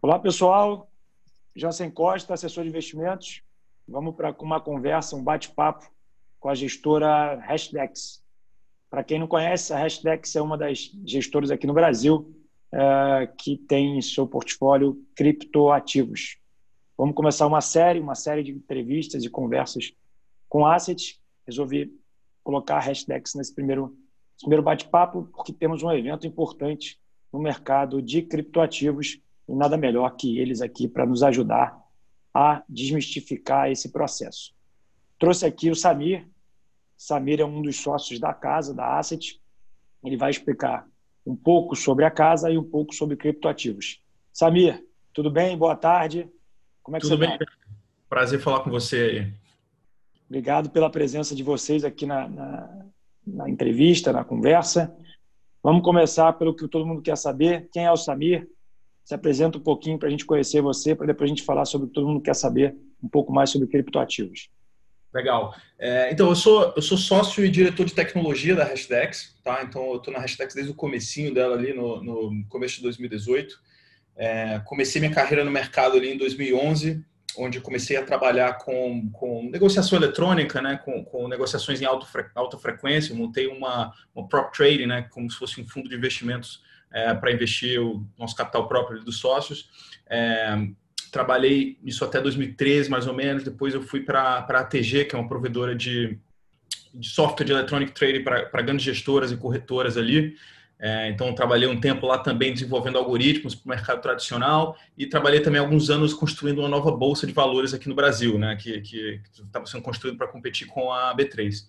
Olá, pessoal. Jansen Costa, assessor de investimentos. Vamos para uma conversa, um bate-papo com a gestora Hashdex. Para quem não conhece, a Hashdex é uma das gestoras aqui no Brasil é, que tem em seu portfólio criptoativos. Vamos começar uma série, uma série de entrevistas e conversas com assets. Resolvi colocar a Hashdex nesse primeiro, primeiro bate-papo porque temos um evento importante no mercado de criptoativos e nada melhor que eles aqui para nos ajudar a desmistificar esse processo. Trouxe aqui o Samir. Samir é um dos sócios da casa, da Asset. Ele vai explicar um pouco sobre a casa e um pouco sobre criptoativos. Samir, tudo bem? Boa tarde. Como é que tudo você está? Prazer falar com você aí. Obrigado pela presença de vocês aqui na, na, na entrevista, na conversa. Vamos começar pelo que todo mundo quer saber. Quem é o Samir? Se apresenta um pouquinho para a gente conhecer você, para depois a gente falar sobre todo mundo quer saber, um pouco mais sobre criptoativos. Legal. É, então, eu sou, eu sou sócio e diretor de tecnologia da Hashdex, tá? Então, eu estou na Hashdex desde o comecinho dela ali, no, no começo de 2018. É, comecei minha carreira no mercado ali em 2011, onde comecei a trabalhar com, com negociação eletrônica, né? Com, com negociações em alta, alta frequência. Montei uma, uma prop trading, né? Como se fosse um fundo de investimentos é, para investir o nosso capital próprio dos sócios. É, trabalhei isso até 2013, mais ou menos. Depois eu fui para a ATG, que é uma provedora de, de software de electronic trading para grandes gestoras e corretoras ali. É, então, trabalhei um tempo lá também desenvolvendo algoritmos para o mercado tradicional e trabalhei também alguns anos construindo uma nova bolsa de valores aqui no Brasil, né, que estava sendo construído para competir com a B3.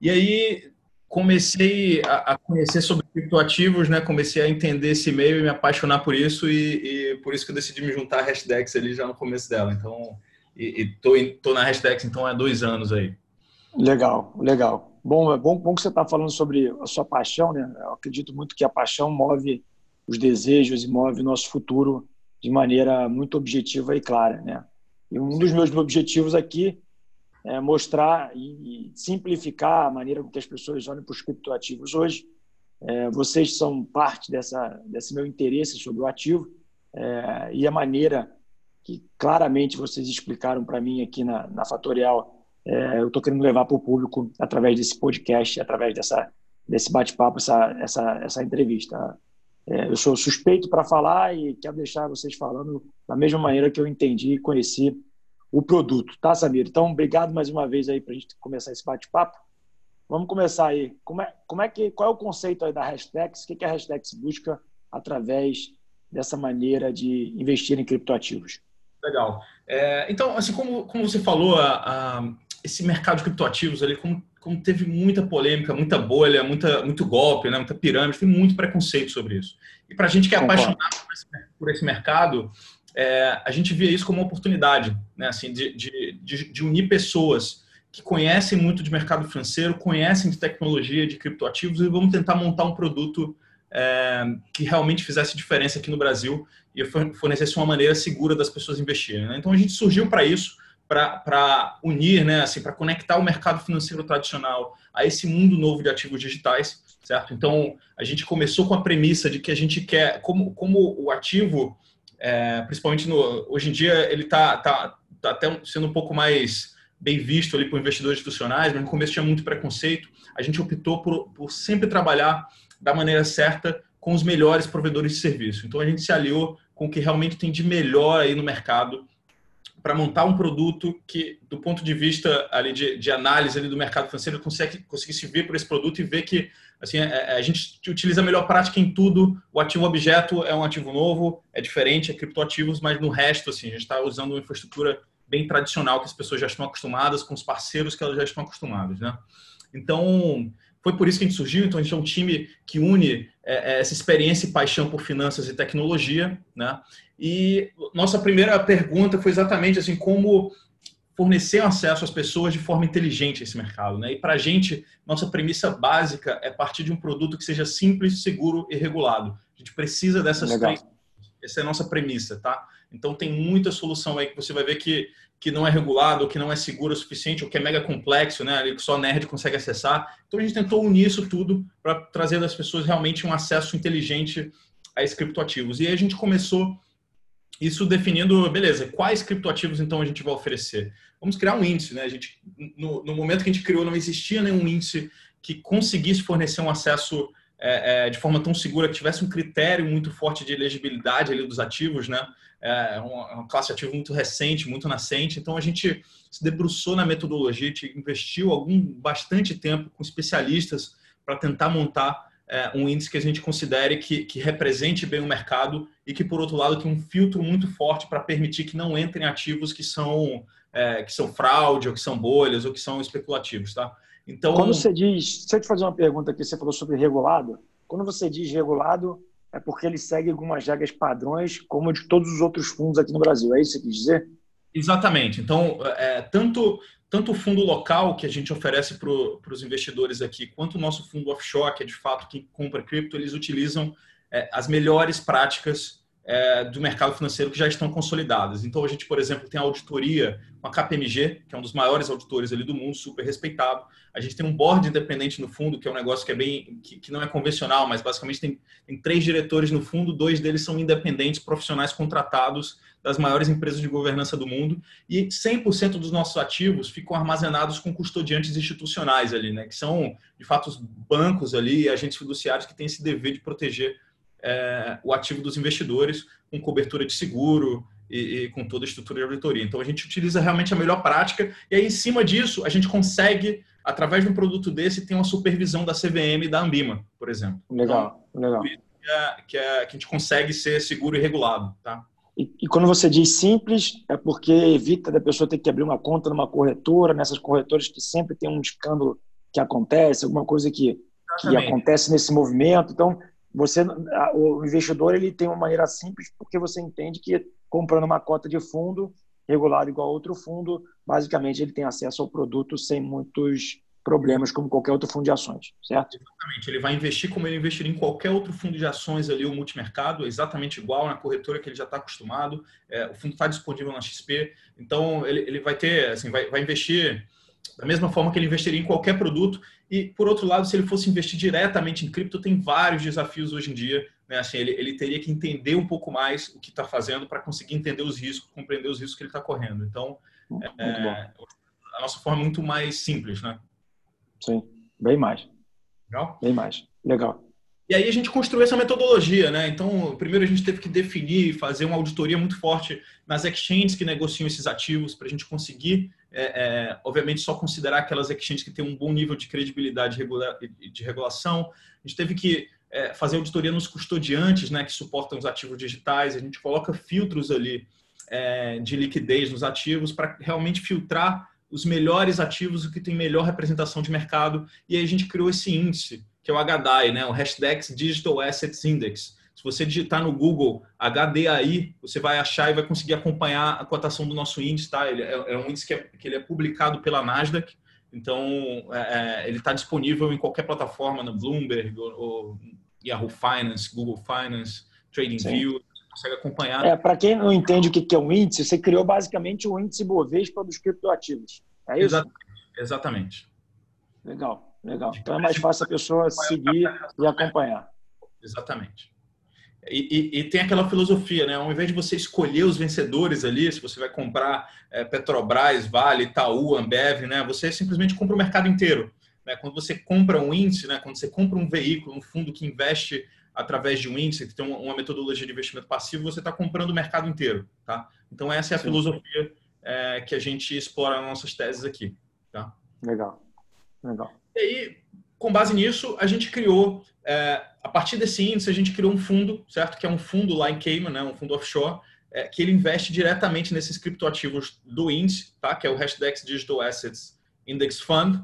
E aí, comecei a, conhecer sobre criptoativos, né? Comecei a entender esse meio e me apaixonar por isso e, e por isso que eu decidi me juntar à Hashdex ali já no começo dela. Então, e, e tô, tô na Hashdex então há dois anos aí. Legal, legal. Bom, é bom, bom que você está falando sobre a sua paixão, né? Eu acredito muito que a paixão move os desejos e move o nosso futuro de maneira muito objetiva e clara, né? E um dos meus objetivos aqui é, mostrar e, simplificar a maneira com que as pessoas olham para os criptoativos hoje. É, vocês são parte dessa, desse meu interesse sobre o ativo é, e a maneira que claramente vocês explicaram para mim aqui na, na Fatorial, é, eu estou querendo levar para o público através desse podcast, através dessa, desse bate-papo, essa, essa, essa entrevista. É, eu sou suspeito para falar e quero deixar vocês falando da mesma maneira que eu entendi e conheci o produto, tá, Samir? Então, obrigado mais uma vez aí para a gente começar esse bate-papo. Vamos começar aí. Como é, como é que, qual é o conceito aí da Hashtags? O que, que a Hashtags busca através dessa maneira de investir em criptoativos? Legal. É, então, assim como, como você falou, a, a, esse mercado de criptoativos ali, como, como, teve muita polêmica, muita bolha, muita, muito golpe, né, muita pirâmide, tem muito preconceito sobre isso. E para a gente que é Concordo. apaixonado por esse, por esse mercado, é, a gente via isso como uma oportunidade, né? assim, de, de, de, unir pessoas que conhecem muito de mercado financeiro, conhecem de tecnologia, de criptoativos e vamos tentar montar um produto é, que realmente fizesse diferença aqui no Brasil e fornecesse uma maneira segura das pessoas investirem. Né? Então a gente surgiu para isso, para unir, né, assim, para conectar o mercado financeiro tradicional a esse mundo novo de ativos digitais, certo? Então a gente começou com a premissa de que a gente quer, como, como o ativo é, principalmente no, hoje em dia ele está tá, tá até sendo um pouco mais bem visto ali por investidores institucionais, mas no começo tinha muito preconceito. A gente optou por, por sempre trabalhar da maneira certa com os melhores provedores de serviço. Então a gente se aliou com o que realmente tem de melhor aí no mercado para montar um produto que, do ponto de vista ali de, de análise ali do mercado financeiro, consegue conseguir se ver por esse produto e ver que assim, a, é, é, a gente utiliza a melhor prática em tudo. O ativo objeto é um ativo novo, é diferente, é criptoativos, mas no resto, assim, a gente está usando uma infraestrutura bem tradicional que as pessoas já estão acostumadas, com os parceiros que elas já estão acostumadas, né? Então, foi por isso que a gente surgiu. Então, a gente é um time que une é, é essa experiência e paixão por finanças e tecnologia, né? E nossa primeira pergunta foi exatamente assim, como fornecer acesso às pessoas de forma inteligente a esse mercado. Né? E para a gente, nossa premissa básica é partir de um produto que seja simples, seguro e regulado. A gente precisa dessas Legal. três. Essa é a nossa premissa, tá? Então tem muita solução aí que você vai ver que, que não é regulado, ou que não é seguro o suficiente, ou que é mega complexo, né? Que só nerd consegue acessar. Então a gente tentou unir isso tudo para trazer das pessoas realmente um acesso inteligente a esses criptoativos. E aí a gente começou isso definindo, beleza, quais criptoativos então a gente vai oferecer? Vamos criar um índice, né? A gente, no, no momento que a gente criou, não existia nenhum índice que conseguisse fornecer um acesso é, é, de forma tão segura, que tivesse um critério muito forte de elegibilidade ali dos ativos, né? É uma, uma classe ativo muito recente, muito nascente. Então a gente se debruçou na metodologia, a gente investiu algum bastante tempo com especialistas para tentar montar é, um índice que a gente considere que, que, represente bem o mercado e que, por outro lado, tem um filtro muito forte para permitir que não entrem ativos que são, é, que são fraude, ou que são bolhas, ou que são especulativos. Tá? Então, Quando você diz, se eu te fazer uma pergunta aqui, você falou sobre regulado, quando você diz regulado, é porque ele segue algumas regras padrões, como de todos os outros fundos aqui no Brasil, é isso que você quis dizer? Exatamente. Então, é, tanto tanto o fundo local que a gente oferece para os investidores aqui, quanto o nosso fundo offshore, que é de fato quem compra cripto, eles utilizam é, as melhores práticas é, do mercado financeiro que já estão consolidadas. Então, a gente, por exemplo, tem a auditoria com a KPMG, que é um dos maiores auditores ali do mundo, super respeitado. A gente tem um board independente no fundo, que é um negócio que é bem que, que não é convencional, mas basicamente tem, tem três diretores no fundo, dois deles são independentes, profissionais contratados das maiores empresas de governança do mundo, e 100% dos nossos ativos ficam armazenados com custodiantes institucionais ali, né, que são, de fato, os bancos ali, agentes fiduciários que têm esse dever de proteger é, o ativo dos investidores com cobertura de seguro e, e, com toda a estrutura de auditoria. Então, a gente utiliza realmente a melhor prática e aí, em cima disso, a gente consegue, através de um produto desse, ter uma supervisão da CVM e da Ambima, por exemplo. Legal, então, legal. Que, é, que, é, que a gente consegue ser seguro e regulado, tá? E, e, quando você diz simples, é porque evita da pessoa ter que abrir uma conta numa corretora, nessas corretoras que sempre tem um escândalo que acontece, alguma coisa que, que acontece nesse movimento. Então, você, o investidor ele tem uma maneira simples porque você entende que comprando uma cota de fundo regulado igual a outro fundo, basicamente ele tem acesso ao produto sem muitos problemas como qualquer outro fundo de ações, certo? Exatamente. Ele vai investir como ele investiria em qualquer outro fundo de ações ali, o multimercado, exatamente igual na corretora que ele já está acostumado. É, o fundo está disponível na XP, então ele, ele vai ter, assim, vai, vai investir da mesma forma que ele investiria em qualquer produto. E, por outro lado, se ele fosse investir diretamente em cripto, tem vários desafios hoje em dia. Né? Assim, ele, ele teria que entender um pouco mais o que está fazendo para conseguir entender os riscos, compreender os riscos que ele está correndo. Então, é, a nossa forma é muito mais simples, né? Sim, bem mais. Legal? Bem mais. Legal. E aí a gente construiu essa metodologia, né? Então, primeiro a gente teve que definir, fazer uma auditoria muito forte nas exchanges que negociam esses ativos para a gente conseguir, é, é, obviamente, só considerar aquelas exchanges que têm um bom nível de credibilidade de regulação. A gente teve que é, fazer auditoria nos custodiantes, né, que suportam os ativos digitais. A gente coloca filtros ali é, de liquidez nos ativos para realmente filtrar os melhores ativos, o que tem melhor representação de mercado. E aí a gente criou esse índice que é o HDAI, né? o Hashdex Digital Assets Index. Se você digitar no Google HDAI, você vai achar e vai conseguir acompanhar a cotação do nosso índice. Tá? Ele é, é um índice que, é, que ele é publicado pela Nasdaq, então é, é ele está disponível em qualquer plataforma, no Bloomberg, ou, ou Yahoo Finance, Google Finance, TradingView, consegue acompanhar. É, Para quem não entende o que é um índice, você criou basicamente o índice Bovespa dos criptoativos. É isso? Exatamente. Exatamente. Legal. Legal. Então é mais fácil a pessoa seguir e acompanhar. Exatamente. E, e, e, tem aquela filosofia, né? Ao invés de você escolher os vencedores ali, se você vai comprar é, Petrobras, Vale, Itaú, Ambev, né? Você simplesmente compra o mercado inteiro. Né? Quando você compra um índice, né? Quando você compra um veículo, um fundo que investe através de um índice, que tem uma metodologia de investimento passivo, você está comprando o mercado inteiro, tá? Então essa é a Sim. filosofia é, que a gente explora nas nossas teses aqui, tá? Legal, legal. E aí, com base nisso, a gente criou, é, a partir desse índice, a gente criou um fundo, certo? Que é um fundo lá em Cayman, né? um fundo offshore, é, que ele investe diretamente nesses criptoativos do índice, tá? Que é o Hashdex Digital Assets Index Fund.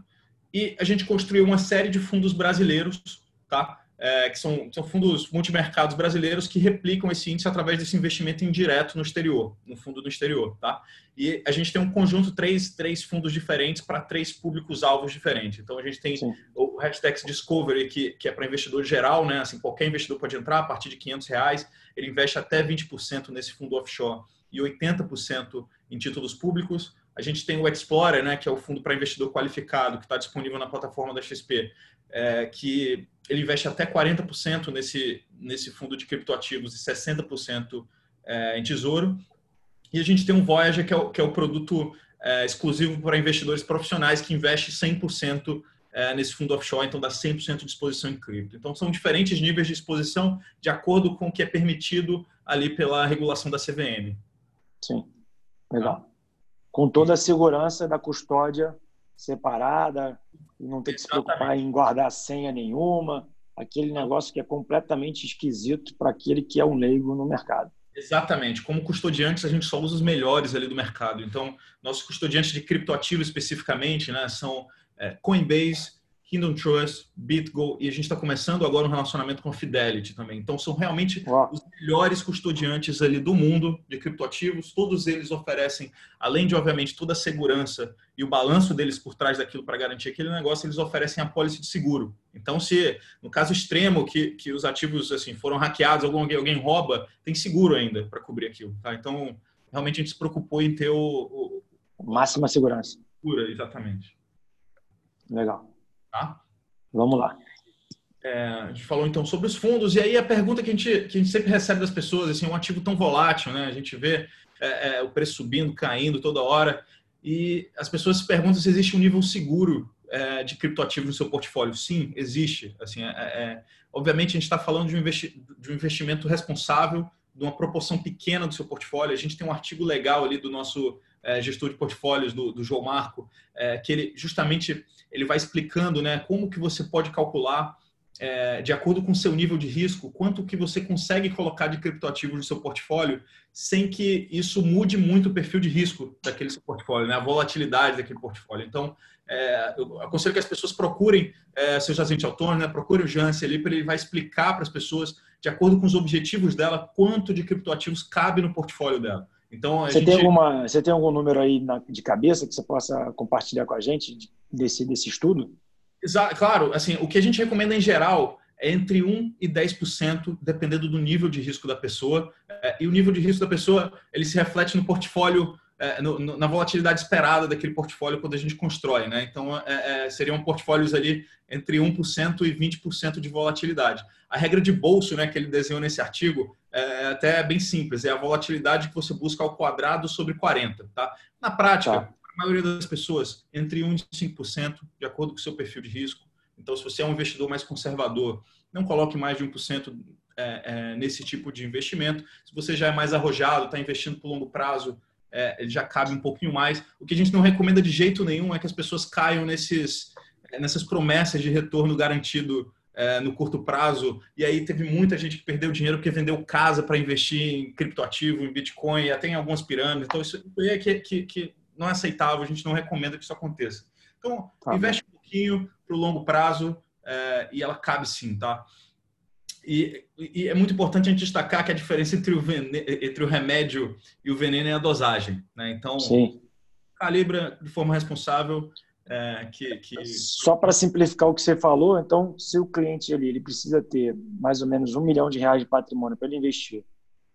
E a gente construiu uma série de fundos brasileiros, tá? É, que são, são fundos multimercados brasileiros que replicam esse índice através desse investimento indireto no exterior, no fundo no exterior, tá? E a gente tem um conjunto, três, três fundos diferentes para três públicos-alvos diferentes. Então, a gente tem Sim. o hashtag Discovery, que, que é para investidor geral, né? Assim, qualquer investidor pode entrar a partir de 500 reais, ele investe até 20% nesse fundo offshore e 80% em títulos públicos. A gente tem o Explorer, né, que é o fundo para investidor qualificado, que está disponível na plataforma da XP, é, que ele investe até 40% nesse, nesse fundo de criptoativos e 60% é, em tesouro. E a gente tem um Voyager, que é o, que é o produto é, exclusivo para investidores profissionais que investe 100% é, nesse fundo offshore, então dá 100% de exposição em cripto. Então são diferentes níveis de exposição de acordo com o que é permitido ali pela regulação da CVM. Sim, legal. Com toda a segurança da custódia separada, não ter que se preocupar em guardar senha nenhuma, aquele negócio que é completamente esquisito para aquele que é um leigo no mercado. Exatamente. Como custodiantes, a gente só usa os melhores ali do mercado. Então, nossos custodiantes de criptoativos especificamente né, são é, Coinbase, Kingdom Trust, BitGo e a gente está começando agora um relacionamento com a Fidelity também. Então são realmente Uau. os melhores custodiantes ali do mundo de criptoativos. Todos eles oferecem, além de obviamente toda a segurança e o balanço deles por trás daquilo para garantir aquele negócio, eles oferecem a pólice de seguro. Então se no caso extremo que, que os ativos assim foram hackeados, alguém, alguém rouba, tem seguro ainda para cobrir aquilo. Tá? Então realmente a gente se preocupou em ter o, o... máxima segurança. Segura, exatamente. Legal. Tá? Vamos lá. É, a gente falou então sobre os fundos, e aí a pergunta que a gente, que a gente sempre recebe das pessoas, assim, um ativo tão volátil, né? A gente vê é, é, o preço subindo, caindo toda hora, e as pessoas se perguntam se existe um nível seguro é, de criptoativo no seu portfólio. Sim, existe. Assim, é, é, obviamente a gente está falando de um, investi de um investimento responsável, de uma proporção pequena do seu portfólio. A gente tem um artigo legal ali do nosso é, gestor de portfólios do, do João Marco, é, que ele justamente ele vai explicando né, como que você pode calcular, é, de acordo com seu nível de risco, quanto que você consegue colocar de criptoativos no seu portfólio, sem que isso mude muito o perfil de risco daquele seu portfólio, né, a volatilidade daquele portfólio. Então, é, eu aconselho que as pessoas procurem é, seus agentes autônomos, né, procurem o Jance ali, para ele vai explicar para as pessoas, de acordo com os objetivos dela, quanto de criptoativos cabe no portfólio dela. Então, você, gente... tem alguma, você tem algum número aí na, de cabeça que você possa compartilhar com a gente desse, desse estudo? Exato, claro, assim, o que a gente recomenda em geral é entre 1 e 10%, dependendo do nível de risco da pessoa. É, e o nível de risco da pessoa, ele se reflete no portfólio no, no, na volatilidade esperada daquele portfólio quando a gente constrói. Né? Então, é, é, seriam portfólios ali entre 1% e 20% de volatilidade. A regra de bolso né, que ele desenhou nesse artigo é até bem simples, é a volatilidade que você busca ao quadrado sobre 40. Tá? Na prática, tá. a maioria das pessoas, entre 1% e 5%, de acordo com o seu perfil de risco. Então, se você é um investidor mais conservador, não coloque mais de 1% é, é, nesse tipo de investimento. Se você já é mais arrojado, está investindo por longo prazo, é, ele já cabe um pouquinho mais. O que a gente não recomenda de jeito nenhum é que as pessoas caiam nesses, nessas promessas de retorno garantido é, no curto prazo. E aí teve muita gente que perdeu dinheiro porque vendeu casa para investir em criptoativo, em Bitcoin, até em algumas pirâmides. Então, isso é que, que, que não é aceitável, a gente não recomenda que isso aconteça. Então, tá investe um pouquinho para o longo prazo é, e ela cabe sim, tá? E, e, é muito importante a gente destacar que a diferença entre o, veneno, entre o remédio e o veneno é a dosagem. Né? Então, Sim. calibra de forma responsável. É, que, que... Só para simplificar o que você falou, então, se o cliente ali ele precisa ter mais ou menos um milhão de reais de patrimônio para ele investir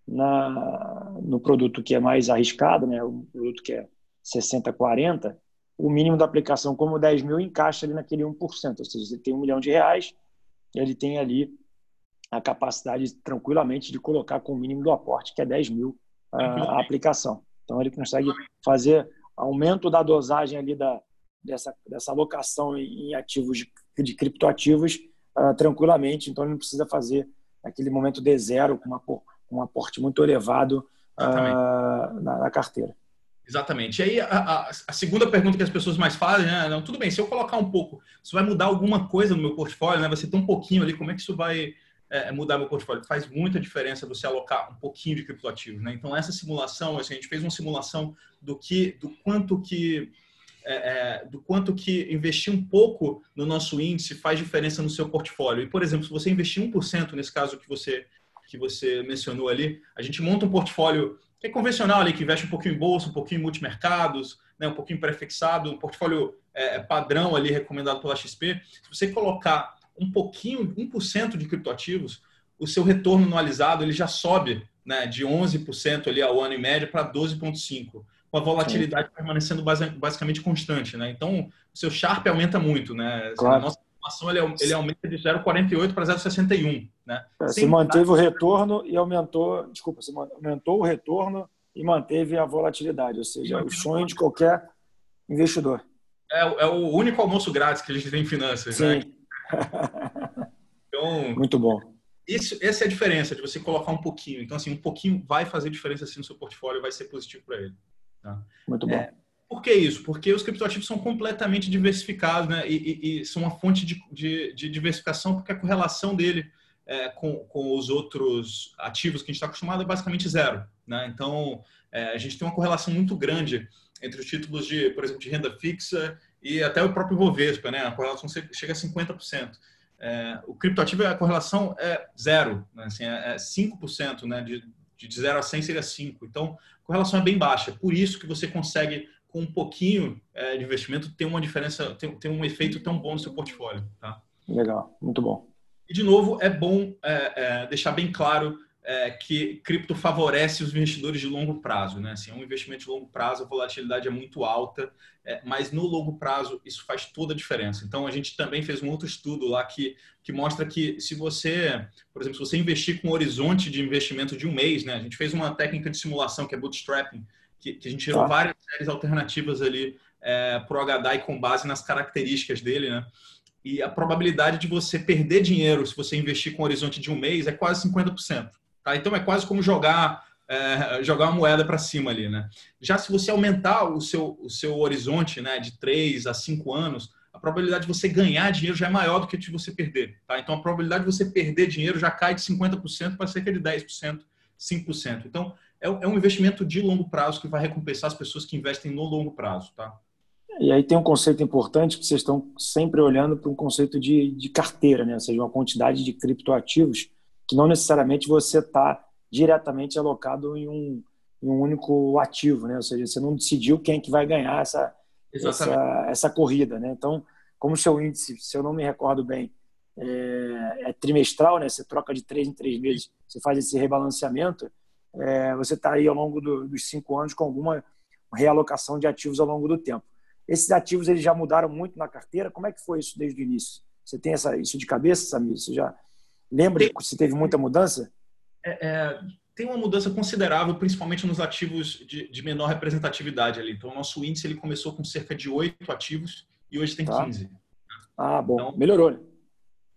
na, no produto que é mais arriscado, né, o produto que é 60-40, o mínimo da aplicação, como 10 mil, encaixa ali naquele 1%. Ou seja, você tem um milhão de reais, ele tem ali a capacidade tranquilamente de colocar com o mínimo do aporte, que é 10 mil a aplicação. Então ele consegue fazer aumento da dosagem ali da, dessa, dessa alocação em ativos de, de criptoativos uh, tranquilamente. Então ele não precisa fazer aquele momento de zero com, uma, um aporte muito elevado uh, na, na, carteira. Exatamente. E aí a, a, a, segunda pergunta que as pessoas mais fazem, né? Não, tudo bem, se eu colocar um pouco, isso vai mudar alguma coisa no meu portfólio, né? Vai ser tão pouquinho ali, como é que isso vai é, é, mudar meu portfólio. Faz muita diferença você alocar um pouquinho de criptoativos, né? Então essa simulação, assim, a gente fez uma simulação do que, do quanto que é, é, do quanto que investir um pouco no nosso índice faz diferença no seu portfólio. E, por exemplo, se você investir 1% nesse caso que você, que você mencionou ali, a gente monta um portfólio que é convencional ali, que investe um pouquinho em bolsa, um pouquinho em multimercados, né, um pouquinho prefixado, um portfólio é, padrão ali recomendado pela XP. Se você colocar um pouquinho, 1% de criptoativos, o seu retorno anualizado ele já sobe né, de 11% ali ao ano em média para 12,5%, com a volatilidade Sim. permanecendo basicamente constante. Né? Então, o seu Sharp aumenta muito. Né? Claro. nossa informação ele, ele aumenta de 0,48 para 0,61. Né? É, você manteve o retorno e aumentou, desculpa, você aumentou o retorno e manteve a volatilidade, ou seja, o sonho de qualquer investidor. É, é, o único almoço grátis que a gente tem em finanças. Né? Sim. Né? Então, Muito bom. Isso, essa é a diferença de você colocar um pouquinho. Então, assim, um pouquinho vai fazer diferença assim, no seu portfólio, vai ser positivo para ele. Tá? Muito bom. É, por que isso? Porque os criptoativos são completamente diversificados, né? E, e, e são uma fonte de, de, de, diversificação, porque a correlação dele é, com, com os outros ativos que a gente está acostumado é basicamente zero, né? Então, é, a gente tem uma correlação muito grande entre os títulos de, por exemplo, de renda fixa e até o próprio Bovespa, né? A correlação chega a 50%. É, o criptoativo, a correlação é zero, né? assim, é, é 5%, né? De, de 0 a 100 seria 5. Então, a correlação é bem baixa. Por isso que você consegue, com um pouquinho é, de investimento, ter uma diferença, ter, ter, um efeito tão bom no seu portfólio. Tá? Legal, muito bom. E, de novo, é bom é, é, deixar bem claro é, que cripto favorece os investidores de longo prazo. Né? Assim, é um investimento de longo prazo, a volatilidade é muito alta, é, mas no longo prazo isso faz toda a diferença. Então, a gente também fez um outro estudo lá que, que mostra que se você, por exemplo, se você investir com um horizonte de investimento de um mês, né? a gente fez uma técnica de simulação que é bootstrapping, que, que a gente tirou tá. várias séries alternativas ali é, para o HDI com base nas características dele, né? E a probabilidade de você perder dinheiro se você investir com um horizonte de um mês é quase 50%. Tá? Então é quase como jogar é, jogar uma moeda para cima ali, né? Já se você aumentar o seu, o seu horizonte, né, de 3 a 5 anos, a probabilidade de você ganhar dinheiro já é maior do que de você perder, tá? Então a probabilidade de você perder dinheiro já cai de 50% para cerca de 10%, 5%. Então é, é um investimento de longo prazo que vai recompensar as pessoas que investem no longo prazo, tá? E aí tem um conceito importante que vocês estão sempre olhando para um conceito de, de carteira, né? ou seja, uma quantidade de criptoativos que não necessariamente você está diretamente alocado em um, em um, único ativo, né? Ou seja, você não decidiu quem que vai ganhar essa, essa, essa, corrida, né? Então, como o seu índice, se eu não me recordo bem, é, é trimestral, né? Você troca de três em três meses, você faz esse rebalanceamento, é, você está aí ao longo do, dos cinco anos com alguma realocação de ativos ao longo do tempo. Esses ativos eles já mudaram muito na carteira. Como é que foi isso desde o início? Você tem essa, isso de cabeça, Samir? Você já Lembra tem, se teve muita mudança? É, é, tem uma mudança considerável, principalmente nos ativos de, de, menor representatividade ali. Então, o nosso índice ele começou com cerca de oito ativos e hoje tem tá. 15. Ah, bom. Então, Melhorou, né?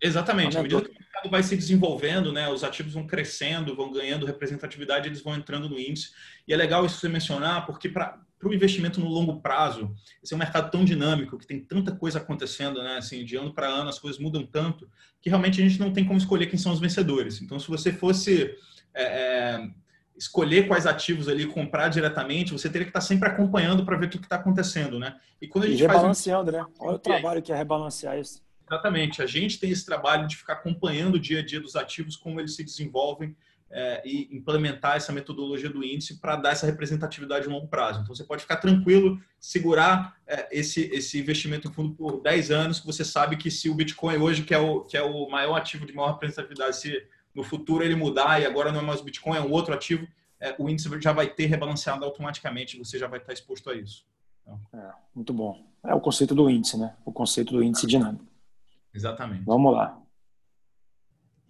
Exatamente. À medida que o mercado vai se desenvolvendo, né, os ativos vão crescendo, vão ganhando representatividade, eles vão entrando no índice. E é legal isso você mencionar, porque para o investimento no longo prazo, esse é um mercado tão dinâmico, que tem tanta coisa acontecendo, né, assim, de ano para ano as coisas mudam tanto, que realmente a gente não tem como escolher quem são os vencedores. Então, se você fosse é, é, escolher quais ativos ali comprar diretamente, você teria que estar sempre acompanhando para ver o que está acontecendo, né? E quando a gente e rebalanceando, faz um... né? Olha o trabalho que é rebalancear isso. Exatamente. A gente tem esse trabalho de ficar acompanhando o dia a dia dos ativos, como eles se desenvolvem é, e implementar essa metodologia do índice para dar essa representatividade a longo prazo. Então, você pode ficar tranquilo, segurar é, esse, esse investimento em fundo por 10 anos, que você sabe que se o Bitcoin hoje, que é o, que é o maior ativo de maior representatividade, se no futuro ele mudar e agora não é mais o Bitcoin, é um outro ativo, é, o índice já vai ter rebalanceado automaticamente, você já vai estar exposto a isso. Então, é, muito bom. É o conceito do índice, né? O conceito do índice dinâmico. Exatamente. Vamos lá.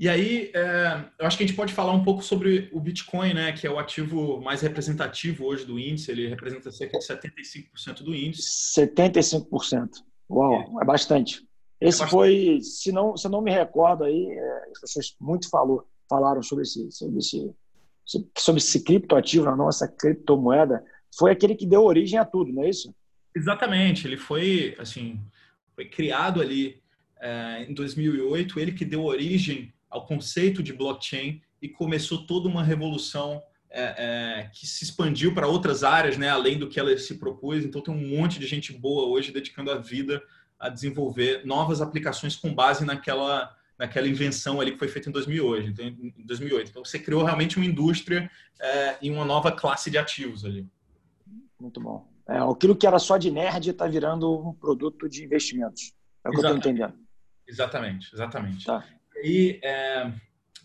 E aí, é, eu acho que a gente pode falar um pouco sobre o Bitcoin, né, que é o ativo mais representativo hoje do índice. Ele representa cerca de 75% do índice. 75%. Uau, é, é bastante. Esse é bastante. foi, se não, se não me recordo aí, é, as pessoas muito falou, falaram sobre esse, sobre esse, sobre esse criptoativo na nossa criptomoeda. Foi aquele que deu origem a tudo, não é isso? Exatamente. Ele foi, assim, foi criado ali é, em 2008, ele que deu origem ao conceito de blockchain e começou toda uma revolução é, é, que se expandiu para outras áreas, né, além do que ela se propôs. Então, tem um monte de gente boa hoje dedicando a vida a desenvolver novas aplicações com base naquela, naquela invenção ali que foi feita em 2008. Então, em 2008. Então, você criou realmente uma indústria é, e uma nova classe de ativos ali. Muito bom. É, aquilo que era só de nerd está virando um produto de investimentos. É o que Exatamente. eu estou entendendo. Exatamente, exatamente. Tá. E, é,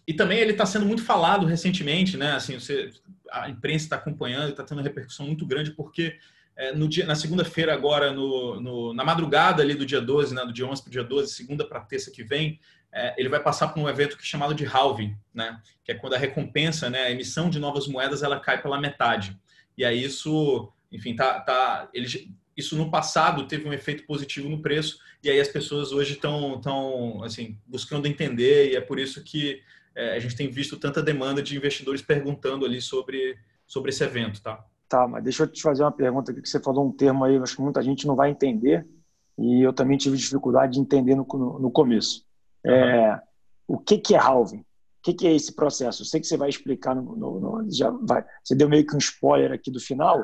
e também ele está sendo muito falado recentemente, né? Assim, você, a imprensa está acompanhando, está tendo uma repercussão muito grande porque é, no dia, na segunda-feira, agora, no, no, na madrugada ali do dia 12, né, do dia 11 para o dia 12, segunda para terça que vem, é, ele vai passar por um evento que é chamado de halving, né, que é quando a recompensa, né, a emissão de novas moedas, ela cai pela metade. E aí isso, enfim, tá, tá, ele, isso no passado teve um efeito positivo no preço, e aí as pessoas hoje estão, tão, assim, buscando entender, e é por isso que é, a gente tem visto tanta demanda de investidores perguntando ali sobre, sobre esse evento, tá? Tá, mas deixa eu te fazer uma pergunta aqui, que você falou um termo aí, acho que muita gente não vai entender, e eu também tive dificuldade de entender no, no, no começo. Uhum. É, o que, que é halving? O que, que é esse processo? Eu sei que você vai explicar, no, no, já vai, você deu meio que um spoiler aqui do final,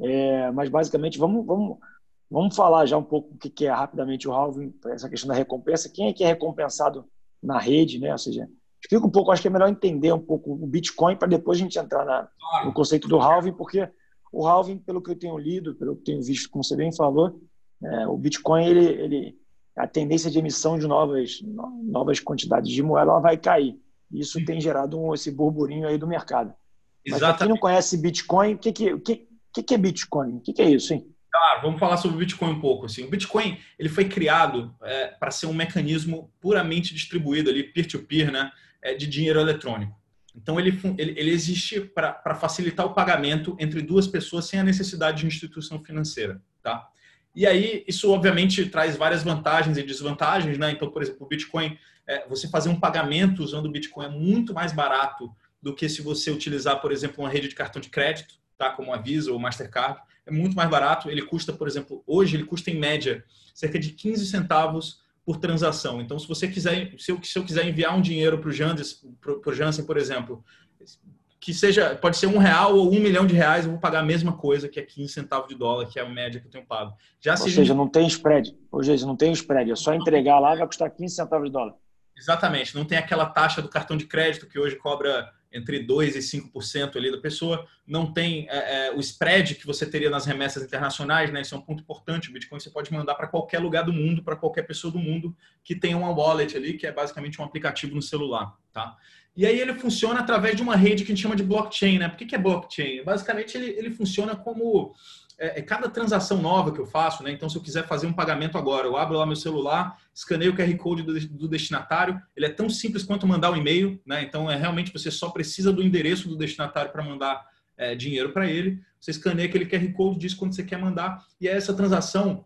é, mas basicamente vamos, vamos, vamos falar já um pouco o que, é rapidamente o halving, essa questão da recompensa. Quem é que é recompensado na rede, né? Ou seja, explica um pouco, acho que é melhor entender um pouco o Bitcoin para depois a gente entrar na, no conceito do halving, porque o halving, pelo que eu tenho lido, pelo que eu tenho visto, como você bem falou, é, o Bitcoin, ele, ele, a tendência de emissão de novas, novas quantidades de moeda ela vai cair. Isso Sim. tem gerado um, esse burburinho aí do mercado. Mas para quem não conhece Bitcoin, o que, que, que, que é Bitcoin? O que, que é isso, hein? Claro, vamos falar sobre o Bitcoin um pouco. Assim. O Bitcoin ele foi criado é, para ser um mecanismo puramente distribuído ali, peer-to-peer, -peer, né? é, de dinheiro eletrônico. Então, ele, ele, ele existe para facilitar o pagamento entre duas pessoas sem a necessidade de instituição financeira. Tá? E aí, isso obviamente traz várias vantagens e desvantagens. Né? Então, por exemplo, o Bitcoin, é, você fazer um pagamento usando o Bitcoin é muito mais barato do que se você utilizar, por exemplo, uma rede de cartão de crédito, tá? como a Visa ou Mastercard. É muito mais barato. Ele custa, por exemplo, hoje ele custa em média cerca de 15 centavos por transação. Então, se você quiser, se eu, se eu quiser enviar um dinheiro para o Jansen, Jansen, por exemplo, que seja, pode ser um real ou um milhão de reais, eu vou pagar a mesma coisa, que é 15 centavos de dólar, que é a média que eu tenho pago. Já ou se seja, gente... não tem spread. Ou seja, não tem spread, é só entregar lá vai custar 15 centavos de dólar. Exatamente, não tem aquela taxa do cartão de crédito que hoje cobra entre 2% e 5% ali da pessoa, não tem é, é, o spread que você teria nas remessas internacionais, né? Isso é um ponto importante. O Bitcoin você pode mandar para qualquer lugar do mundo, para qualquer pessoa do mundo que tenha uma wallet ali, que é basicamente um aplicativo no celular, tá? E aí ele funciona através de uma rede que a gente chama de blockchain, né? Por que, que é blockchain? Basicamente ele, ele funciona como é, é, cada transação nova que eu faço, né? Então, se eu quiser fazer um pagamento agora, eu abro lá meu celular, escaneio o QR Code do, do destinatário, ele é tão simples quanto mandar um e-mail, né? Então, é realmente você só precisa do endereço do destinatário para mandar é, dinheiro para ele. Você escaneia aquele QR Code, diz quando você quer mandar, e essa transação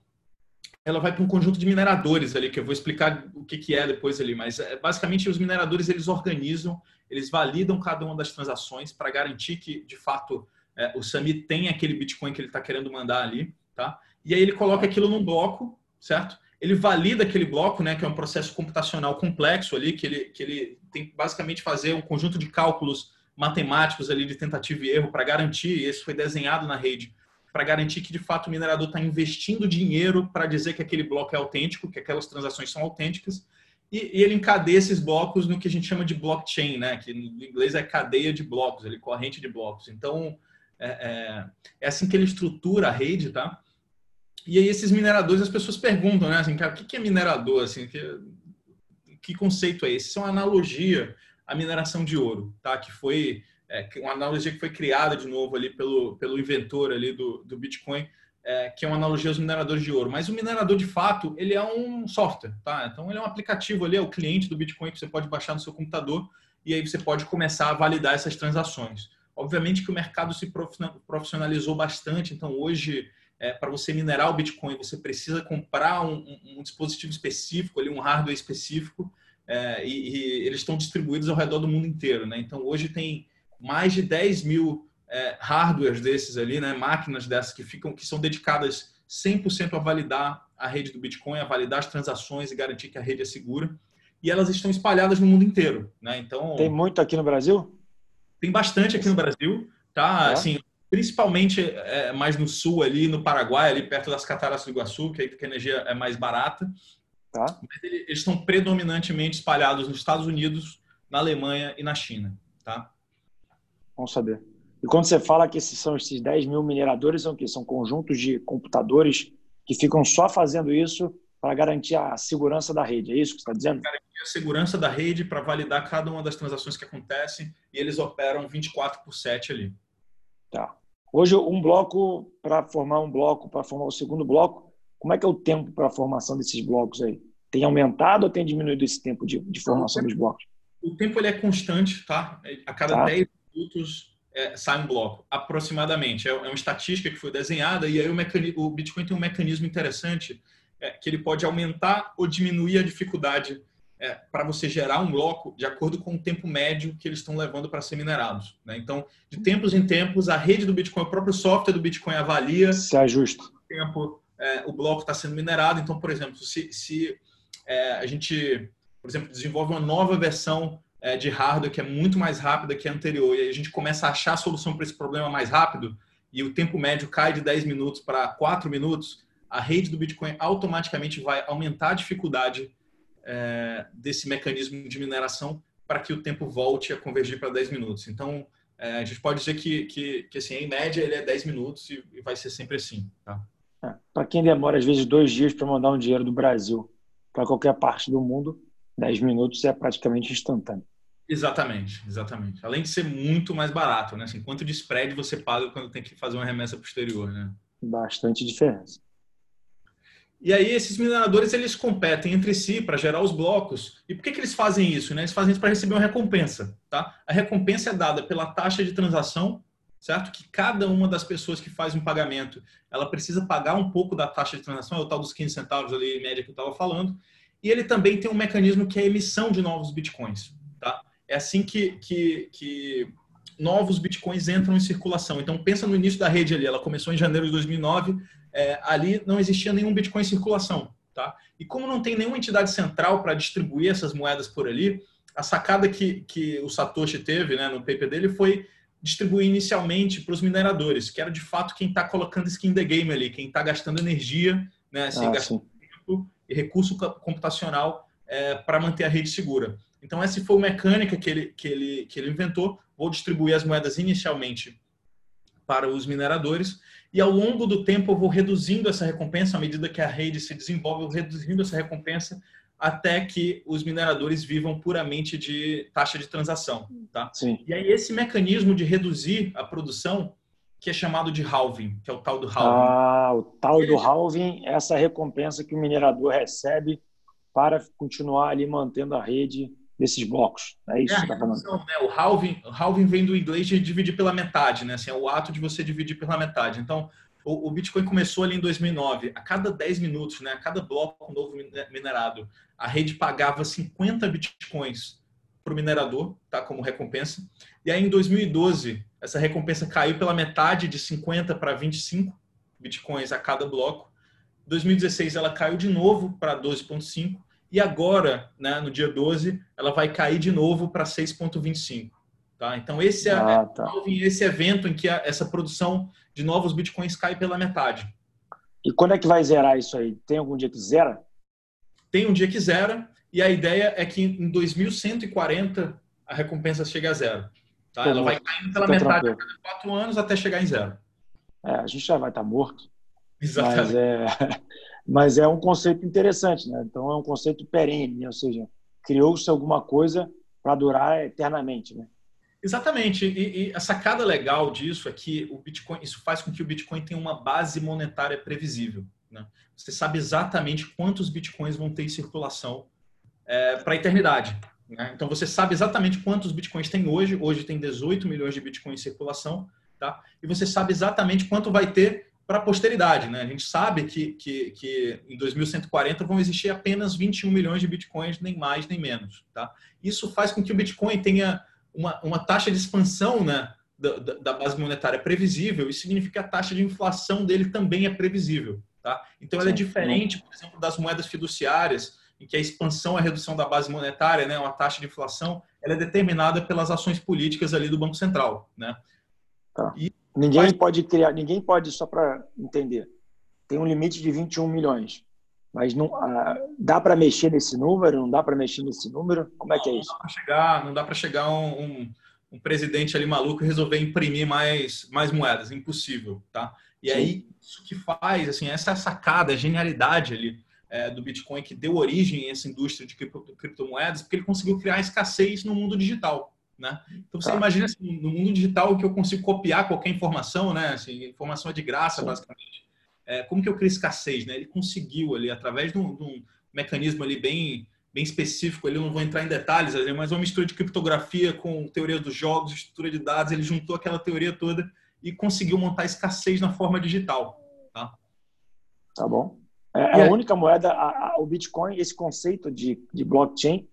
ela vai para um conjunto de mineradores ali, que eu vou explicar o que, que é depois ali, mas é, basicamente os mineradores eles organizam, eles validam cada uma das transações para garantir que, de fato, é, o Sami tem aquele Bitcoin que ele está querendo mandar ali, tá? E aí ele coloca aquilo num bloco, certo? Ele valida aquele bloco, né, que é um processo computacional complexo ali, que ele, que ele tem basicamente fazer um conjunto de cálculos matemáticos ali de tentativa e erro para garantir, e esse foi desenhado na rede, para garantir que de fato o minerador está investindo dinheiro para dizer que aquele bloco é autêntico, que aquelas transações são autênticas, e, ele encadeia esses blocos no que a gente chama de blockchain, né? Que no inglês é cadeia de blocos, ele corrente de blocos. Então, é, é, é, assim que ele estrutura a rede, tá? E aí esses mineradores, as pessoas perguntam, né? Assim, cara, o que é minerador? Assim, que, que conceito é esse? Isso é uma analogia à mineração de ouro, tá? Que foi é, uma analogia que foi criada de novo ali pelo, pelo inventor ali do, do Bitcoin, é, que é uma analogia aos mineradores de ouro. Mas o minerador, de fato, ele é um software, tá? Então, ele é um aplicativo ali, é o cliente do Bitcoin que você pode baixar no seu computador e aí você pode começar a validar essas transações. Obviamente que o mercado se profissionalizou bastante, então hoje, é, para você minerar o Bitcoin, você precisa comprar um, um, dispositivo específico, ali, um hardware específico, é, e, e, eles estão distribuídos ao redor do mundo inteiro. Né? Então hoje tem mais de 10 mil é, hardwares desses ali, né? máquinas dessas que ficam, que são dedicadas 100% a validar a rede do Bitcoin, a validar as transações e garantir que a rede é segura. E elas estão espalhadas no mundo inteiro. Né? Então, tem muito aqui no Brasil? Tem bastante aqui no Brasil, tá? É. Assim, principalmente é, mais no sul ali, no Paraguai, ali perto das Cataratas do Iguaçu, que, que a energia é mais barata. Tá. Mas eles estão predominantemente espalhados nos Estados Unidos, na Alemanha e na China, tá? Vamos saber. E quando você fala que esses são esses 10 mil mineradores, são o quê? São conjuntos de computadores que ficam só fazendo isso para garantir a segurança da rede. É isso que você está dizendo? Garantir a segurança da rede para validar cada uma das transações que acontecem e eles operam 24 por 7 ali. Tá. Hoje, um bloco, para formar um bloco, para formar o segundo bloco, como é que é o tempo para a formação desses blocos aí? Tem aumentado ou tem diminuído esse tempo de, de formação dos blocos? O tempo ele é constante, tá? A cada tá. 10 minutos é, sai um bloco, aproximadamente. É, é, uma estatística que foi desenhada e aí o, mecanismo, o Bitcoin tem um mecanismo interessante é, que ele pode aumentar ou diminuir a dificuldade é, para você gerar um bloco de acordo com o tempo médio que eles estão levando para ser minerados. Né? Então, de tempos em tempos, a rede do Bitcoin, o próprio software do Bitcoin avalia se ajusta. O tempo é, o bloco está sendo minerado. Então, por exemplo, se, se é, a gente, por exemplo, desenvolve uma nova versão é, de hardware que é muito mais rápida que a anterior e a gente começa a achar a solução para esse problema mais rápido e o tempo médio cai de 10 minutos para 4 minutos, a rede do Bitcoin automaticamente vai aumentar a dificuldade é, desse mecanismo de mineração para que o tempo volte a convergir para 10 minutos. Então, é, a gente pode dizer que, que, que, assim, em média, ele é 10 minutos e, e vai ser sempre assim. Tá? É, para quem demora, às vezes, dois dias para mandar um dinheiro do Brasil para qualquer parte do mundo, 10 minutos é praticamente instantâneo. Exatamente, exatamente. Além de ser muito mais barato, né? Assim, quanto de spread você paga quando tem que fazer uma remessa posterior, né? Bastante diferença. E aí esses mineradores eles competem entre si para gerar os blocos. E por que, que eles fazem isso? Né? Eles fazem isso para receber uma recompensa, tá? A recompensa é dada pela taxa de transação, certo? Que cada uma das pessoas que faz um pagamento, ela precisa pagar um pouco da taxa de transação, é o tal dos 15 centavos ali em média que eu estava falando. E ele também tem um mecanismo que é a emissão de novos bitcoins, tá? É assim que, que, que novos bitcoins entram em circulação. Então, pensa no início da rede ali, ela começou em janeiro de 2009, é, ali não existia nenhum bitcoin em circulação. Tá? E como não tem nenhuma entidade central para distribuir essas moedas por ali, a sacada que, que o Satoshi teve né, no paper dele foi distribuir inicialmente para os mineradores, que era de fato quem está colocando skin the game ali, quem está gastando energia, né, assim, ah, gastando tempo e recurso computacional é, para manter a rede segura. Então, essa foi a mecânica que ele, que ele, que ele inventou. Vou distribuir as moedas inicialmente para os mineradores e ao longo do tempo eu vou reduzindo essa recompensa à medida que a rede se desenvolve, eu vou reduzindo essa recompensa até que os mineradores vivam puramente de taxa de transação, tá? Sim. E aí esse mecanismo de reduzir a produção que é chamado de halving, que é o tal do halving. Ah, o tal do halving, essa recompensa que o minerador recebe para continuar ali mantendo a rede desses blocos. É isso é, que tá falando. Né? O halving, o halving vem do inglês de dividir pela metade, né? Assim, é o ato de você dividir pela metade. Então, o, o Bitcoin começou ali em 2009. A cada 10 minutos, né? A cada bloco novo minerado, a rede pagava 50 Bitcoins para o minerador, tá? Como recompensa. E aí, em 2012, essa recompensa caiu pela metade, de 50 para 25 Bitcoins a cada bloco. Em 2016, ela caiu de novo para 12,5 e agora, né, no dia 12, ela vai cair de novo para 6,25. Tá? Então, esse é, ah, tá. esse evento em que a, essa produção de novos bitcoins cai pela metade. E quando é que vai zerar isso aí? Tem algum dia que zera? Tem um dia que zera, e a ideia é que em 2140 a recompensa chegue a zero. Tá? Ela vai caindo pela metade a cada quatro anos até chegar em zero. É, a gente já vai estar morto. Exatamente. Mas é, mas é um conceito interessante, né? Então é um conceito perene, né? ou seja, criou-se alguma coisa para durar eternamente, né? Exatamente. E, e, a sacada legal disso é que o Bitcoin, isso faz com que o Bitcoin tenha uma base monetária previsível. Né? Você sabe exatamente quantos Bitcoins vão ter em circulação é, para a eternidade. Né? Então você sabe exatamente quantos Bitcoins tem hoje. Hoje tem 18 milhões de Bitcoins em circulação, tá? E você sabe exatamente quanto vai ter para a posteridade. Né? A gente sabe que, que, que em 2140 vão existir apenas 21 milhões de bitcoins, nem mais nem menos. Tá? Isso faz com que o Bitcoin tenha uma, uma taxa de expansão né, da, da, base monetária previsível, isso significa que a taxa de inflação dele também é previsível. Tá? Então, ela é diferente, por exemplo, das moedas fiduciárias, em que a expansão, a redução da base monetária, né, uma taxa de inflação, ela é determinada pelas ações políticas ali do Banco Central. Né? Tá. E Ninguém Mas... pode criar, ninguém pode, só para entender, tem um limite de 21 milhões. Mas não ah, dá para mexer nesse número? Não dá para mexer nesse número? Como é que é isso? Não dá para chegar, não dá para chegar um, um, um, presidente ali maluco e resolver imprimir mais, mais moedas, impossível, tá? E Sim. aí isso que faz, assim, essa é a sacada, a genialidade ali é, do Bitcoin que deu origem a essa indústria de criptomoedas, porque ele conseguiu criar escassez no mundo digital, Né? Então você tá. imagina assim, no mundo digital que eu consigo copiar qualquer informação, né? Assim, informação é de graça, Sim. basicamente. É, como que eu crio escassez? Né? Ele conseguiu ali, através de um, de um mecanismo ali bem, bem específico, ali, eu não vou entrar em detalhes, mas uma mistura de criptografia com teoria dos jogos, estrutura de dados, ele juntou aquela teoria toda e conseguiu montar escassez na forma digital. Tá, tá bom. É, a única moeda, a, a, o Bitcoin, esse conceito de, de blockchain,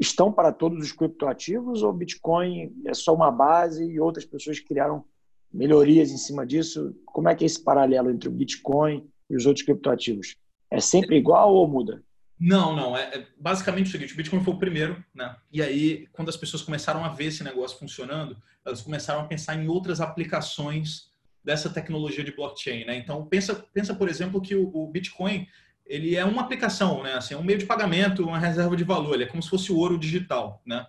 estão para todos os criptoativos ou Bitcoin é só uma base e outras pessoas criaram melhorias em cima disso? Como é que é esse paralelo entre o Bitcoin e os outros criptoativos? É sempre igual ou muda? Não, não. É, é basicamente o seguinte: o Bitcoin foi o primeiro, né? E aí, quando as pessoas começaram a ver esse negócio funcionando, elas começaram a pensar em outras aplicações dessa tecnologia de blockchain, né? Então, pensa, pensa por exemplo, que o, o Bitcoin ele é uma aplicação, né? Assim, é um meio de pagamento, uma reserva de valor, ele é como se fosse o ouro digital, né?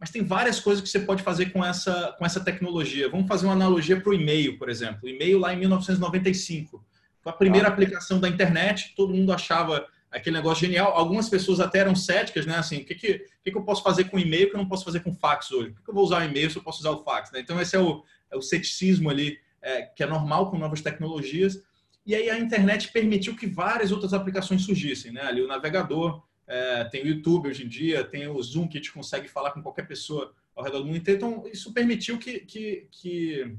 Mas tem várias coisas que você pode fazer com essa, com essa tecnologia. Vamos fazer uma analogia para o e-mail, por exemplo. O e-mail lá em 1995 foi a primeira ah. aplicação da internet. Todo mundo achava aquele negócio genial. Algumas pessoas até eram céticas, né? Assim, o que, que, que, que eu posso fazer com e-mail que eu não posso fazer com fax hoje? Por que eu vou usar o e-mail se eu posso usar o fax? Né? Então esse é o, é o ceticismo ali é, que é normal com novas tecnologias. E aí a internet permitiu que várias outras aplicações surgissem, né? Ali o navegador, é, tem o YouTube hoje em dia, tem o Zoom que a gente consegue falar com qualquer pessoa ao redor do mundo inteiro. Então isso permitiu que, que, que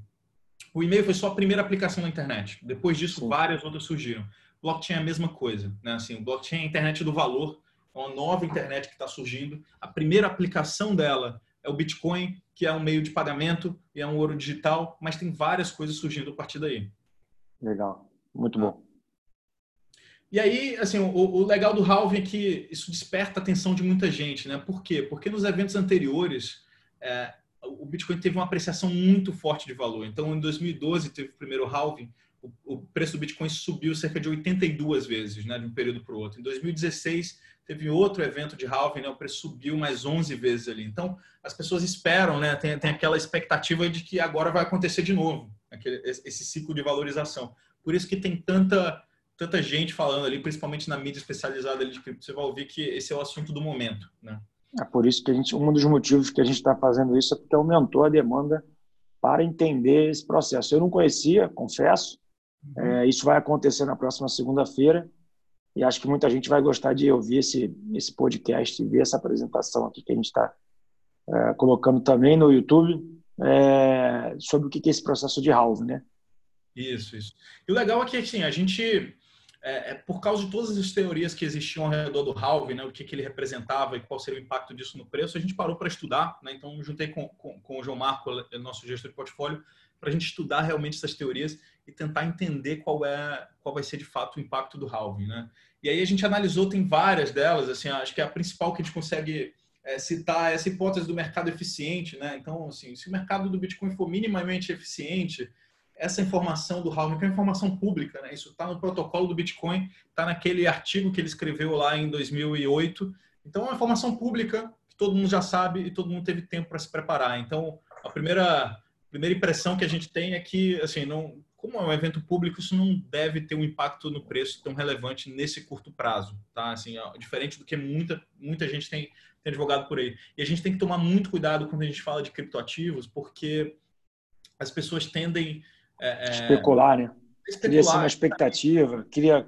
o e-mail foi só a primeira aplicação na internet. Depois disso, Sim. várias outras surgiram. Blockchain é a mesma coisa, né? Assim, o blockchain é a internet do valor, é uma nova internet que está surgindo. A primeira aplicação dela é o Bitcoin, que é um meio de pagamento e é um ouro digital, mas tem várias coisas surgindo a partir daí. Legal. Muito bom. E aí, assim, o, o, legal do halving é que isso desperta a atenção de muita gente, né? Por quê? Porque nos eventos anteriores, é, o Bitcoin teve uma apreciação muito forte de valor. Então, em 2012 teve o primeiro halving, o, o preço do Bitcoin subiu cerca de 82 vezes, né, de um período para o outro. Em 2016 teve outro evento de halving, né, o preço subiu mais 11 vezes ali. Então, as pessoas esperam, né, tem, tem aquela expectativa de que agora vai acontecer de novo, aquele, esse ciclo de valorização. Por isso que tem tanta tanta gente falando ali, principalmente na mídia especializada ali de cripto, você vai ouvir que esse é o assunto do momento, né? É por isso que a gente, um dos motivos que a gente está fazendo isso é porque aumentou a demanda para entender esse processo. Eu não conhecia, confesso. Uhum. É, isso vai acontecer na próxima segunda-feira e acho que muita gente vai gostar de ouvir esse esse podcast e ver essa apresentação aqui que a gente está é, colocando também no YouTube é, sobre o que é esse processo de house, né? Isso, isso. E o legal é que assim, a gente, é, é, por causa de todas as teorias que existiam ao redor do halving, né, o que, que ele representava e qual seria o impacto disso no preço, a gente parou para estudar. Né, então, juntei com, com, com, o João Marco, nosso gestor de portfólio, para a gente estudar realmente essas teorias e tentar entender qual é qual vai ser de fato o impacto do halving. Né? E aí a gente analisou, tem várias delas, assim, acho que a principal que a gente consegue é, citar é essa hipótese do mercado eficiente. Né? Então, assim, se o mercado do Bitcoin for minimamente eficiente, essa informação do halving, que é informação pública, né? Isso está no protocolo do Bitcoin, está naquele artigo que ele escreveu lá em 2008. Então, é uma informação pública que todo mundo já sabe e todo mundo teve tempo para se preparar. Então, a primeira, primeira impressão que a gente tem é que, assim, não, como é um evento público, isso não deve ter um impacto no preço tão relevante nesse curto prazo, tá? Assim, diferente do que muita, muita gente tem, tem advogado por aí. E a gente tem que tomar muito cuidado quando a gente fala de criptoativos, porque as pessoas tendem é, é, especular, né? Especular. Cria uma expectativa, cria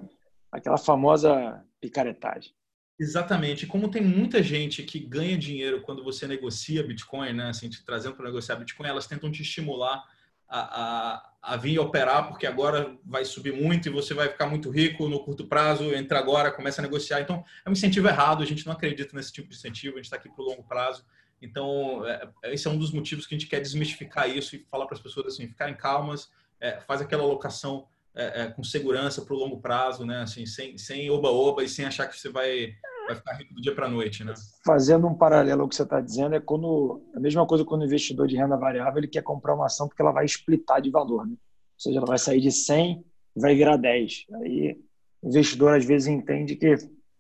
aquela famosa picaretagem. Exatamente. Como tem muita gente que ganha dinheiro quando você negocia Bitcoin, né? Assim, te trazendo para negociar Bitcoin, elas tentam te estimular a, a, a, vir operar, porque agora vai subir muito e você vai ficar muito rico no curto prazo, entra agora, começa a negociar. Então, é um incentivo errado, a gente não acredita nesse tipo de incentivo, a gente está aqui para o longo prazo. Então, é, esse é um dos motivos que a gente quer desmistificar isso e falar para as pessoas assim, ficarem calmas, é, faz aquela alocação é, é com segurança para o longo prazo, né? Assim, sem, oba-oba e sem achar que você vai, vai ficar rico do dia para a noite, né? Fazendo um paralelo ao que você está dizendo, é quando a mesma coisa quando o investidor de renda variável ele quer comprar uma ação porque ela vai splitar de valor, né? Ou seja, ela vai sair de 100 e vai virar 10. Aí o investidor às vezes entende que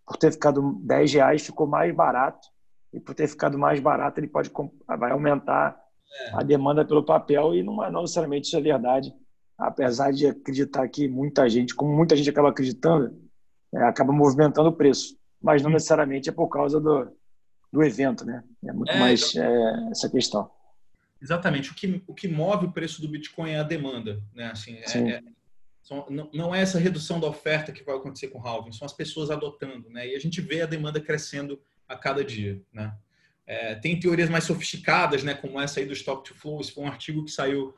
por ter ficado 10 reais ficou mais barato e por ter ficado mais barato ele pode vai aumentar é. a demanda pelo papel e não, é, não necessariamente isso é verdade apesar de acreditar que muita gente, como muita gente acaba acreditando, é, acaba movimentando o preço, mas não necessariamente é por causa do, do evento, né? É muito é, mais é, essa questão. Exatamente. O que, o que move o preço do Bitcoin é a demanda, né? Assim, é, é, são, não, não, é essa redução da oferta que vai acontecer com o halving, são as pessoas adotando, né? E a gente vê a demanda crescendo a cada dia, né? É, tem teorias mais sofisticadas, né? Como essa aí do Stock to Flow. Esse foi um artigo que saiu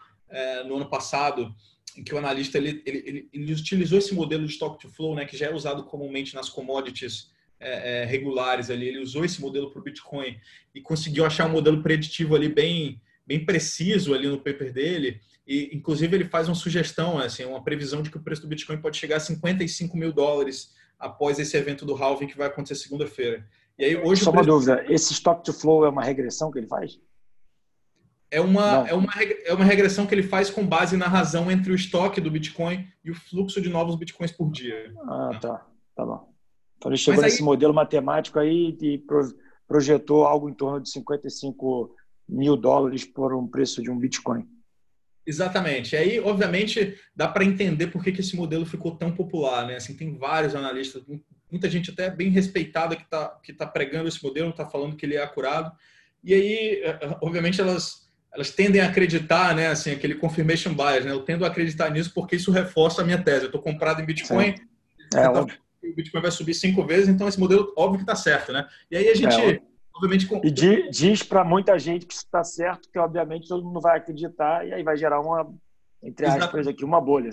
no ano passado que o analista ele, ele, ele, utilizou esse modelo de stock to flow, né, que já é usado comumente nas commodities é, é, regulares ali. Ele usou esse modelo para o Bitcoin e conseguiu achar um modelo preditivo ali bem, bem preciso ali no paper dele. E inclusive ele faz uma sugestão, assim, uma previsão de que o preço do Bitcoin pode chegar a 55 mil dólares após esse evento do halving que vai acontecer segunda-feira. E aí hoje só preço... uma dúvida, esse stock to flow é uma regressão que ele faz? É uma, é, uma, é uma regressão que ele faz com base na razão entre o estoque do Bitcoin e o fluxo de novos Bitcoins por dia. Ah, tá. Tá bom. Então ele chegou aí, nesse modelo matemático aí e projetou algo em torno de 55 mil dólares por um preço de um Bitcoin. Exatamente. E aí, obviamente, dá para entender por que, que esse modelo ficou tão popular. Né? Assim, tem vários analistas, muita gente até bem respeitada que está que tá pregando esse modelo, está falando que ele é acurado. E aí, eh, obviamente, elas elas tendem a acreditar, né, assim, aquele confirmation bias, né? Eu tendo a acreditar nisso porque isso reforça a minha tese. Eu estou comprado em Bitcoin, é, o Bitcoin vai subir cinco vezes, então esse modelo óbvio que está certo, né? E aí a gente, é, obviamente, e diz para muita gente que isso está certo, que obviamente todo mundo vai acreditar e aí vai gerar uma, entre aspas, aqui uma bolha.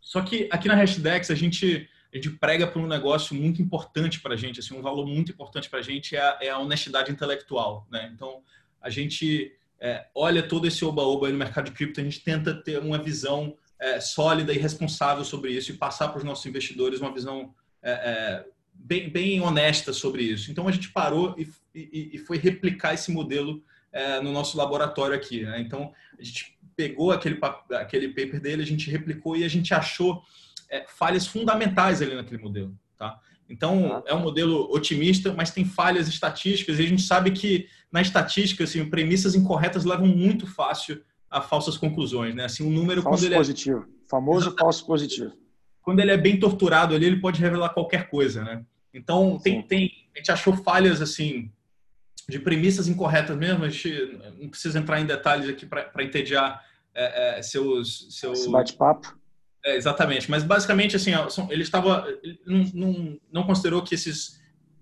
Só que aqui na Hashdex a gente a gente prega por um negócio muito importante para a gente, assim, um valor muito importante para a gente é a, é a honestidade intelectual, né? Então a gente é, olha todo esse oba-oba no mercado de cripto, a gente tenta ter uma visão é, sólida e responsável sobre isso e passar para os nossos investidores uma visão é, é, bem, bem, honesta sobre isso. Então a gente parou e, e, e foi replicar esse modelo é, no nosso laboratório aqui. Né? Então a gente pegou aquele, aquele paper dele, a gente replicou e a gente achou é, falhas fundamentais ali naquele modelo. Tá? Então, é um modelo otimista, mas tem falhas estatísticas e a gente sabe que na estatística, assim, premissas incorretas levam muito fácil a falsas conclusões, né? Assim, um número falso quando ele é positivo, é... famoso Exatamente. falso positivo. Quando ele é bem torturado ali, ele pode revelar qualquer coisa, né? Então, tem, tem a gente achou falhas assim de premissas incorretas mesmo, a gente não precisa entrar em detalhes aqui para entediar é, é, seus seus Esse bate-papo é, exatamente, mas basicamente assim, ele estava não, não, não, considerou que esses